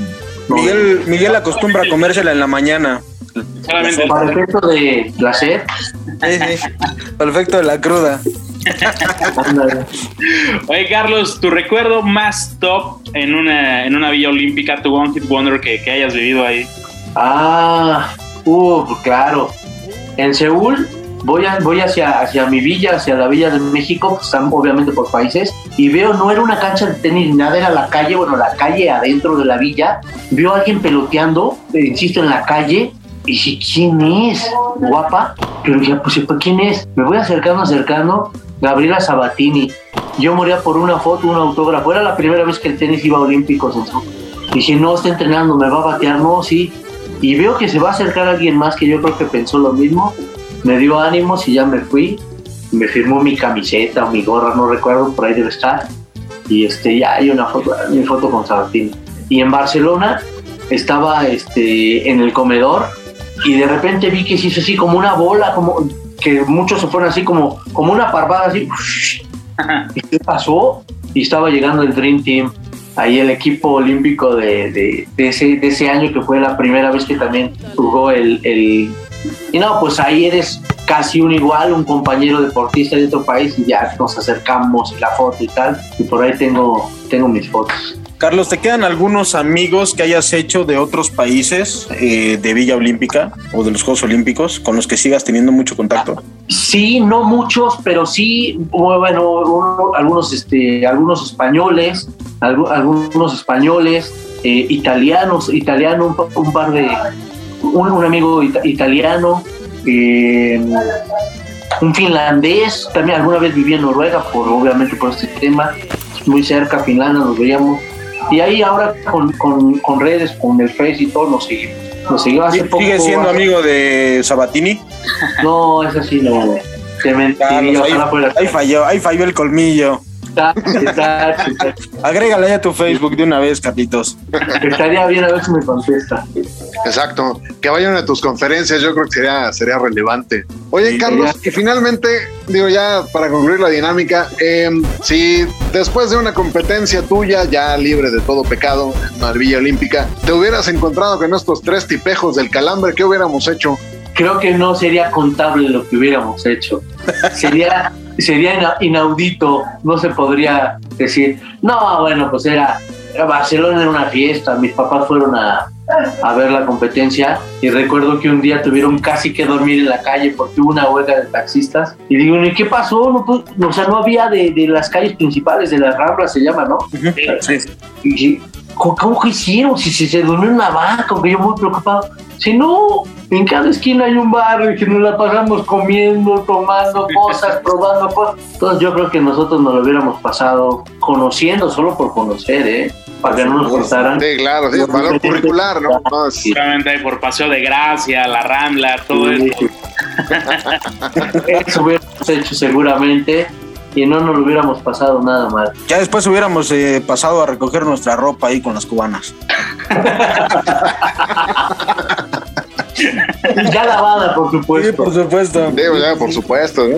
no Miguel, Miguel acostumbra a comérsela en la mañana. Solamente para efecto de placer, Sí, sí. Perfecto de la cruda. Oye, Carlos, tu recuerdo más top en una, en una Villa Olímpica, tu One Hit Wonder que, que hayas vivido ahí. Ah, uh, claro. En Seúl voy, hacia, mi villa, hacia la Villa de México, que están obviamente por países, y veo, no era una cancha de tenis ni nada, era la calle, bueno, la calle adentro de la villa. Veo a alguien peloteando, eh, insisto, en la calle, y dije, ¿quién es? Guapa. Pero dije, pues, ¿pues, ¿quién es? Me voy acercando, acercando, Gabriela Sabatini. Yo moría por una foto, un autógrafo. Era la primera vez que el tenis iba a Olímpicos. En su... Dije, no, está entrenando, me va a batear. No, sí. Y veo que se va a acercar alguien más que yo creo que pensó lo mismo. Me dio ánimos y ya me fui. Me firmó mi camiseta o mi gorra, no recuerdo, por ahí debe estar. Y este, ya hay una foto, mi foto con Sabatini. Y en Barcelona estaba este, en el comedor y de repente vi que se hizo así como una bola, como que muchos se fueron así como, como una parvada así. ¿Y qué pasó? Y estaba llegando el Dream Team, ahí el equipo olímpico de, de, de ese, de ese año que fue la primera vez que también jugó el, el... Y no, pues ahí eres casi un igual, un compañero deportista de otro país y ya nos acercamos y la foto y tal. Y por ahí tengo, tengo mis fotos. Carlos, ¿te quedan algunos amigos que hayas hecho de otros países eh, de Villa Olímpica o de los Juegos Olímpicos con los que sigas teniendo mucho contacto? Sí, no muchos, pero sí, bueno, uno- algunos, este, algunos españoles, algu- algunos españoles, eh, italianos, italiano, un par de, un, un amigo ita- italiano, eh, un finlandés, también alguna vez viví en Noruega, por obviamente por este tema, muy cerca, Finlandia, nos veíamos. Y ahí ahora con, con, con redes, con el Face y todo, nos seguimos. Nos seguimos hace poco. ¿Sigues siendo amigo de Sabatini? No, es así, no. Te mentiría, ahí falló, ahí falló el colmillo. Exacto, exacto, exacto. Agrégale ahí a tu Facebook de una vez, Carlitos. Estaría bien a ver si me contesta. Exacto. Que vayan a tus conferencias, yo creo que sería, sería relevante. Oye, Sí, Carlos, y finalmente, digo ya para concluir la dinámica, eh, si después de una competencia tuya, ya libre de todo pecado, en Villa Olímpica, te hubieras encontrado con estos tres tipejos del calambre, ¿qué hubiéramos hecho? Creo que no sería contable lo que hubiéramos hecho. Sería, sería ina- inaudito, no se podría decir. No, bueno, pues era, Barcelona era una fiesta, mis papás fueron a, a ver la competencia y recuerdo que un día tuvieron casi que dormir en la calle porque hubo una huelga de taxistas y digo, ¿y qué pasó? No, o sea, no había de, de las calles principales, de las Ramblas se llama, ¿no? Y, ¿cómo, que hicieron? Si, si se durmió en una banca, que yo muy preocupado. Si no, en cada esquina hay un bar y que nos la pasamos comiendo, tomando cosas, probando cosas. Entonces yo creo que nosotros nos lo hubiéramos pasado conociendo, solo por conocer, ¿eh? Para que no nos cortaran. Sí, claro, sí, valor curricular, ¿no? No, por Paseo de Gracia, La Rambla, todo Sí. eso. Eso hubiéramos hecho seguramente y no nos lo hubiéramos pasado nada mal. Ya después hubiéramos eh, pasado a recoger nuestra ropa ahí con las cubanas. Ya lavada, por Sí, supuesto. por supuesto. Digo, ya, por supuesto. ¿no?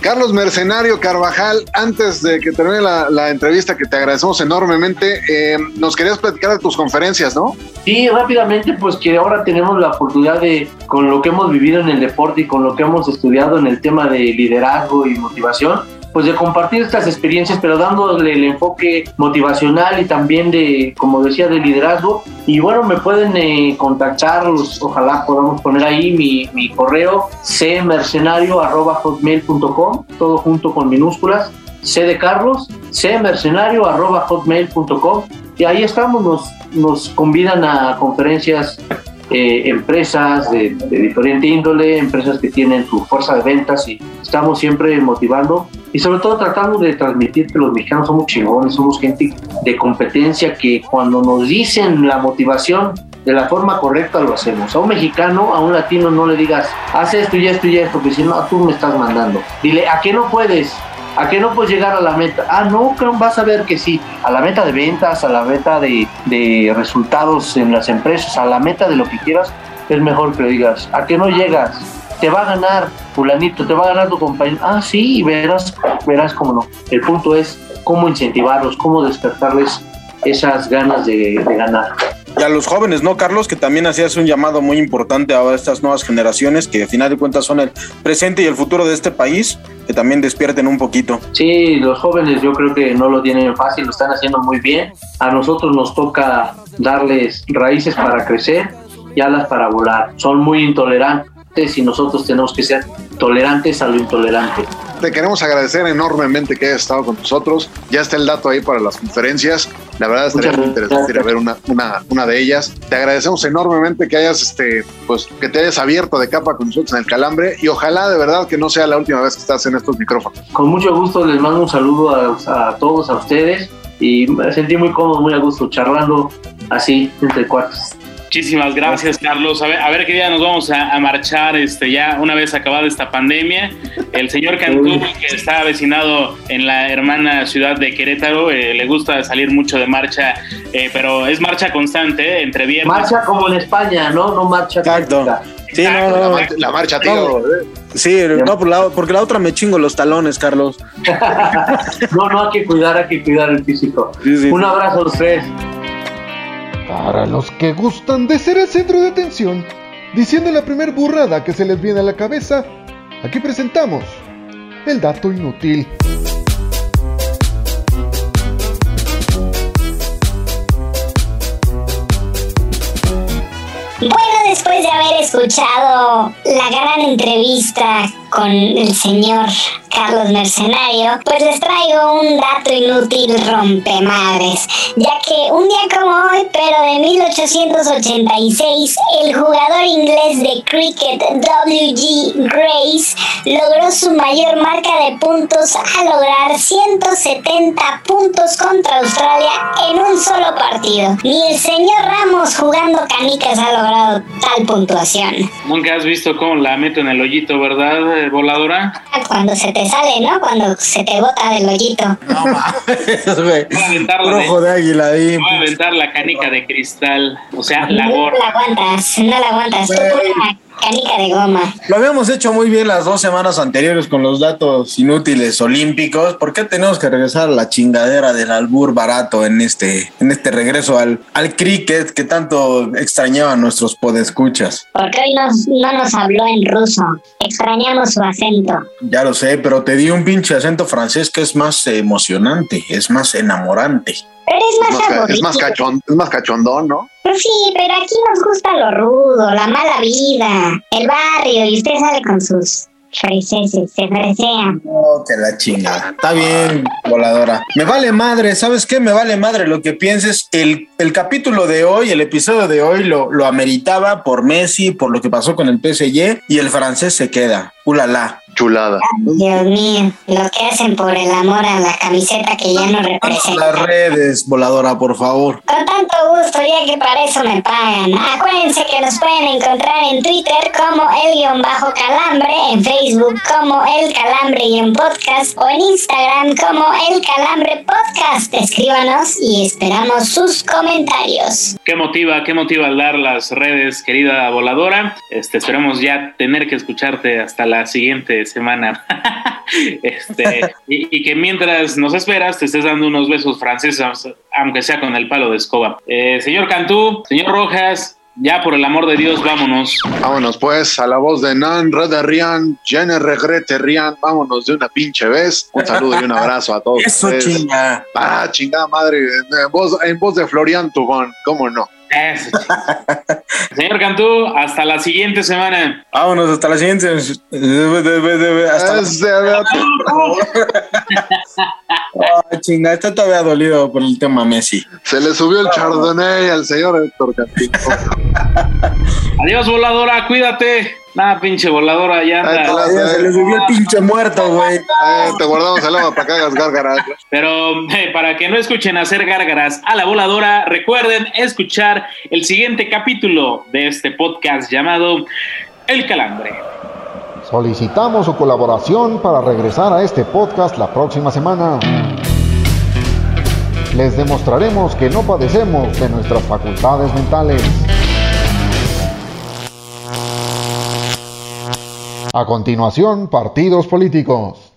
Carlos Mercenario Carvajal, antes de que termine la, la entrevista, que te agradecemos enormemente, eh, nos querías platicar de tus conferencias, ¿no? Sí, rápidamente, pues que ahora tenemos la oportunidad de, con lo que hemos vivido en el deporte y con lo que hemos estudiado en el tema de liderazgo y motivación, pues de compartir estas experiencias, pero dándole el enfoque motivacional y también de, como decía, de liderazgo. Y bueno, me pueden eh, contactar, ojalá podamos poner ahí mi, mi correo, cmercenario.hotmail.com, todo junto con minúsculas, C de Carlos, cmercenario.hotmail.com y ahí estamos, nos, nos convidan a conferencias, eh, empresas de, de diferente índole, empresas que tienen su fuerza de ventas y estamos siempre motivando y sobre todo tratando de transmitir que los mexicanos somos chingones, somos gente de competencia que cuando nos dicen la motivación de la forma correcta lo hacemos. A un mexicano, a un latino no le digas, haz esto y esto y esto, que si no, tú me estás mandando. Dile, ¿a qué no puedes? ¿A qué no puedes llegar a la meta? Ah, no, vas a ver que sí. A la meta de ventas, a la meta de, de resultados en las empresas, a la meta de lo que quieras, es mejor que le digas, ¿a qué no llegas? Te va a ganar fulanito, te va a ganar tu compañero. Ah, sí, y verás, verás cómo no. El punto es cómo incentivarlos, cómo despertarles esas ganas de, de ganar. Y a los jóvenes, ¿no, Carlos? Que también hacías un llamado muy importante a estas nuevas generaciones, que al final de cuentas son el presente y el futuro de este país, que también despierten un poquito. Sí, los jóvenes yo creo que no lo tienen fácil, lo están haciendo muy bien. A nosotros nos toca darles raíces para crecer y alas para volar. Son muy intolerantes y nosotros tenemos que ser tolerantes a lo intolerante. te queremos agradecer enormemente que hayas estado con nosotros. Ya está el dato ahí para las conferencias. La verdad estaría muy interesante ir a ver una, una, una de ellas. Te agradecemos enormemente que hayas, este, pues, que te hayas abierto de capa con nosotros en el calambre y ojalá de verdad que no sea la última vez que estás en estos micrófonos. Con mucho gusto les mando un saludo a, a todos, a ustedes. Y me sentí muy cómodo, muy a gusto, charlando así entre cuartos. Muchísimas gracias, Carlos. A ver, a ver qué día nos vamos a, a marchar este, ya una vez acabada esta pandemia. El señor Cantú, que está avecinado en la hermana ciudad de Querétaro, eh, le gusta salir mucho de marcha, eh, pero es marcha constante, eh, entre viernes. Marcha como en España, ¿no? No marcha. Exacto. Sí, no, Exacto, no, La, no. mar- la marcha, tío. Sí, no, por la- porque la otra me chingo los talones, Carlos. No, no hay que cuidar, hay que cuidar el físico. Sí, sí. Un abrazo a ustedes. Para los que gustan de ser el centro de atención, diciendo la primer burrada que se les viene a la cabeza, aquí presentamos el dato inútil. Bueno, después de haber escuchado la gran entrevista con el señor Carlos Mercenario, pues les traigo un dato inútil rompemadres, ya que un día como hoy, pero de 1886, el jugador inglés de cricket W.G. Grace logró su mayor marca de puntos al lograr 170 puntos contra Australia en un solo partido. Ni el señor Ramos jugando canicas ha logrado tal puntuación. Nunca has visto cómo la meto en el hoyito, ¿verdad, voladora? Cuando se te sale, ¿no? Cuando se te bota del hoyito. No güey. Puro de- águila ahí. Voy a aventar la canica de cristal, o sea, la no gorra. la aguantas, no la aguantas. Tú pura canica de goma. Lo habíamos hecho muy bien las dos semanas anteriores con los datos inútiles olímpicos. ¿Por qué tenemos que regresar a la chingadera del albur barato en este, en este regreso al, al cricket que tanto extrañaban nuestros podescuchas? Porque hoy nos- no nos habló en ruso. Extrañamos su acento. Ya lo sé, pero te di un pinche acento francés que es más emocionante, es más enamorante. Pero es Es más es aburrido. más cachón, es más cachondón, ¿no? Pues sí, pero aquí nos gusta lo rudo, la mala vida, el barrio, y usted sale con sus freseses, se fresean. Oh, que la chingada. Está bien, voladora. Me vale madre, ¿sabes qué? Me vale madre lo que pienses. El, el capítulo de hoy, el episodio de hoy lo, lo ameritaba por Messi, por lo que pasó con el PSG y el francés se queda. Ulala. Chulada. Dios mío, lo que hacen por el amor a la camiseta que ya no representa. Las redes, voladora, por favor. Con tanto gusto, ya que para eso me pagan. Acuérdense que nos pueden encontrar en Twitter como el-calambre, en Facebook como el calambre y en podcast o en Instagram como el calambre podcast. Escríbanos y esperamos sus comentarios. ¿Qué motiva, qué motiva dar las redes, querida voladora? Este, esperemos ya tener que escucharte hasta la siguiente semana. este, y, y que mientras nos esperas te estés dando unos besos franceses, aunque sea con el palo de escoba. Eh, señor Cantú, señor Rojas, ya por el amor de Dios, vámonos. Vámonos pues a la voz de Nan, Rian, Jenny Regrete Rian, vámonos de una pinche vez. Un saludo y un abrazo a todos. Eso ustedes. chinga. Ah, chingada madre, en voz, en voz de Florian Tubón, ¿cómo no? Eso, señor Cantú, hasta la siguiente semana. Vámonos hasta la siguiente. Hasta la... Ah, chinga, está todavía dolido por el tema Messi. Se le subió el chardonnay al señor Héctor Cantín. Adiós, voladora, cuídate. Nada, pinche voladora, ya Se le subió el pinche muerto, güey. Eh, te guardamos el agua para que hagas gárgaras. Pero eh, para que no escuchen hacer gárgaras a la voladora, recuerden escuchar el siguiente capítulo de este podcast llamado El Calambre. Solicitamos su colaboración para regresar a este podcast la próxima semana. Les demostraremos que no padecemos de nuestras facultades mentales. A continuación, partidos políticos.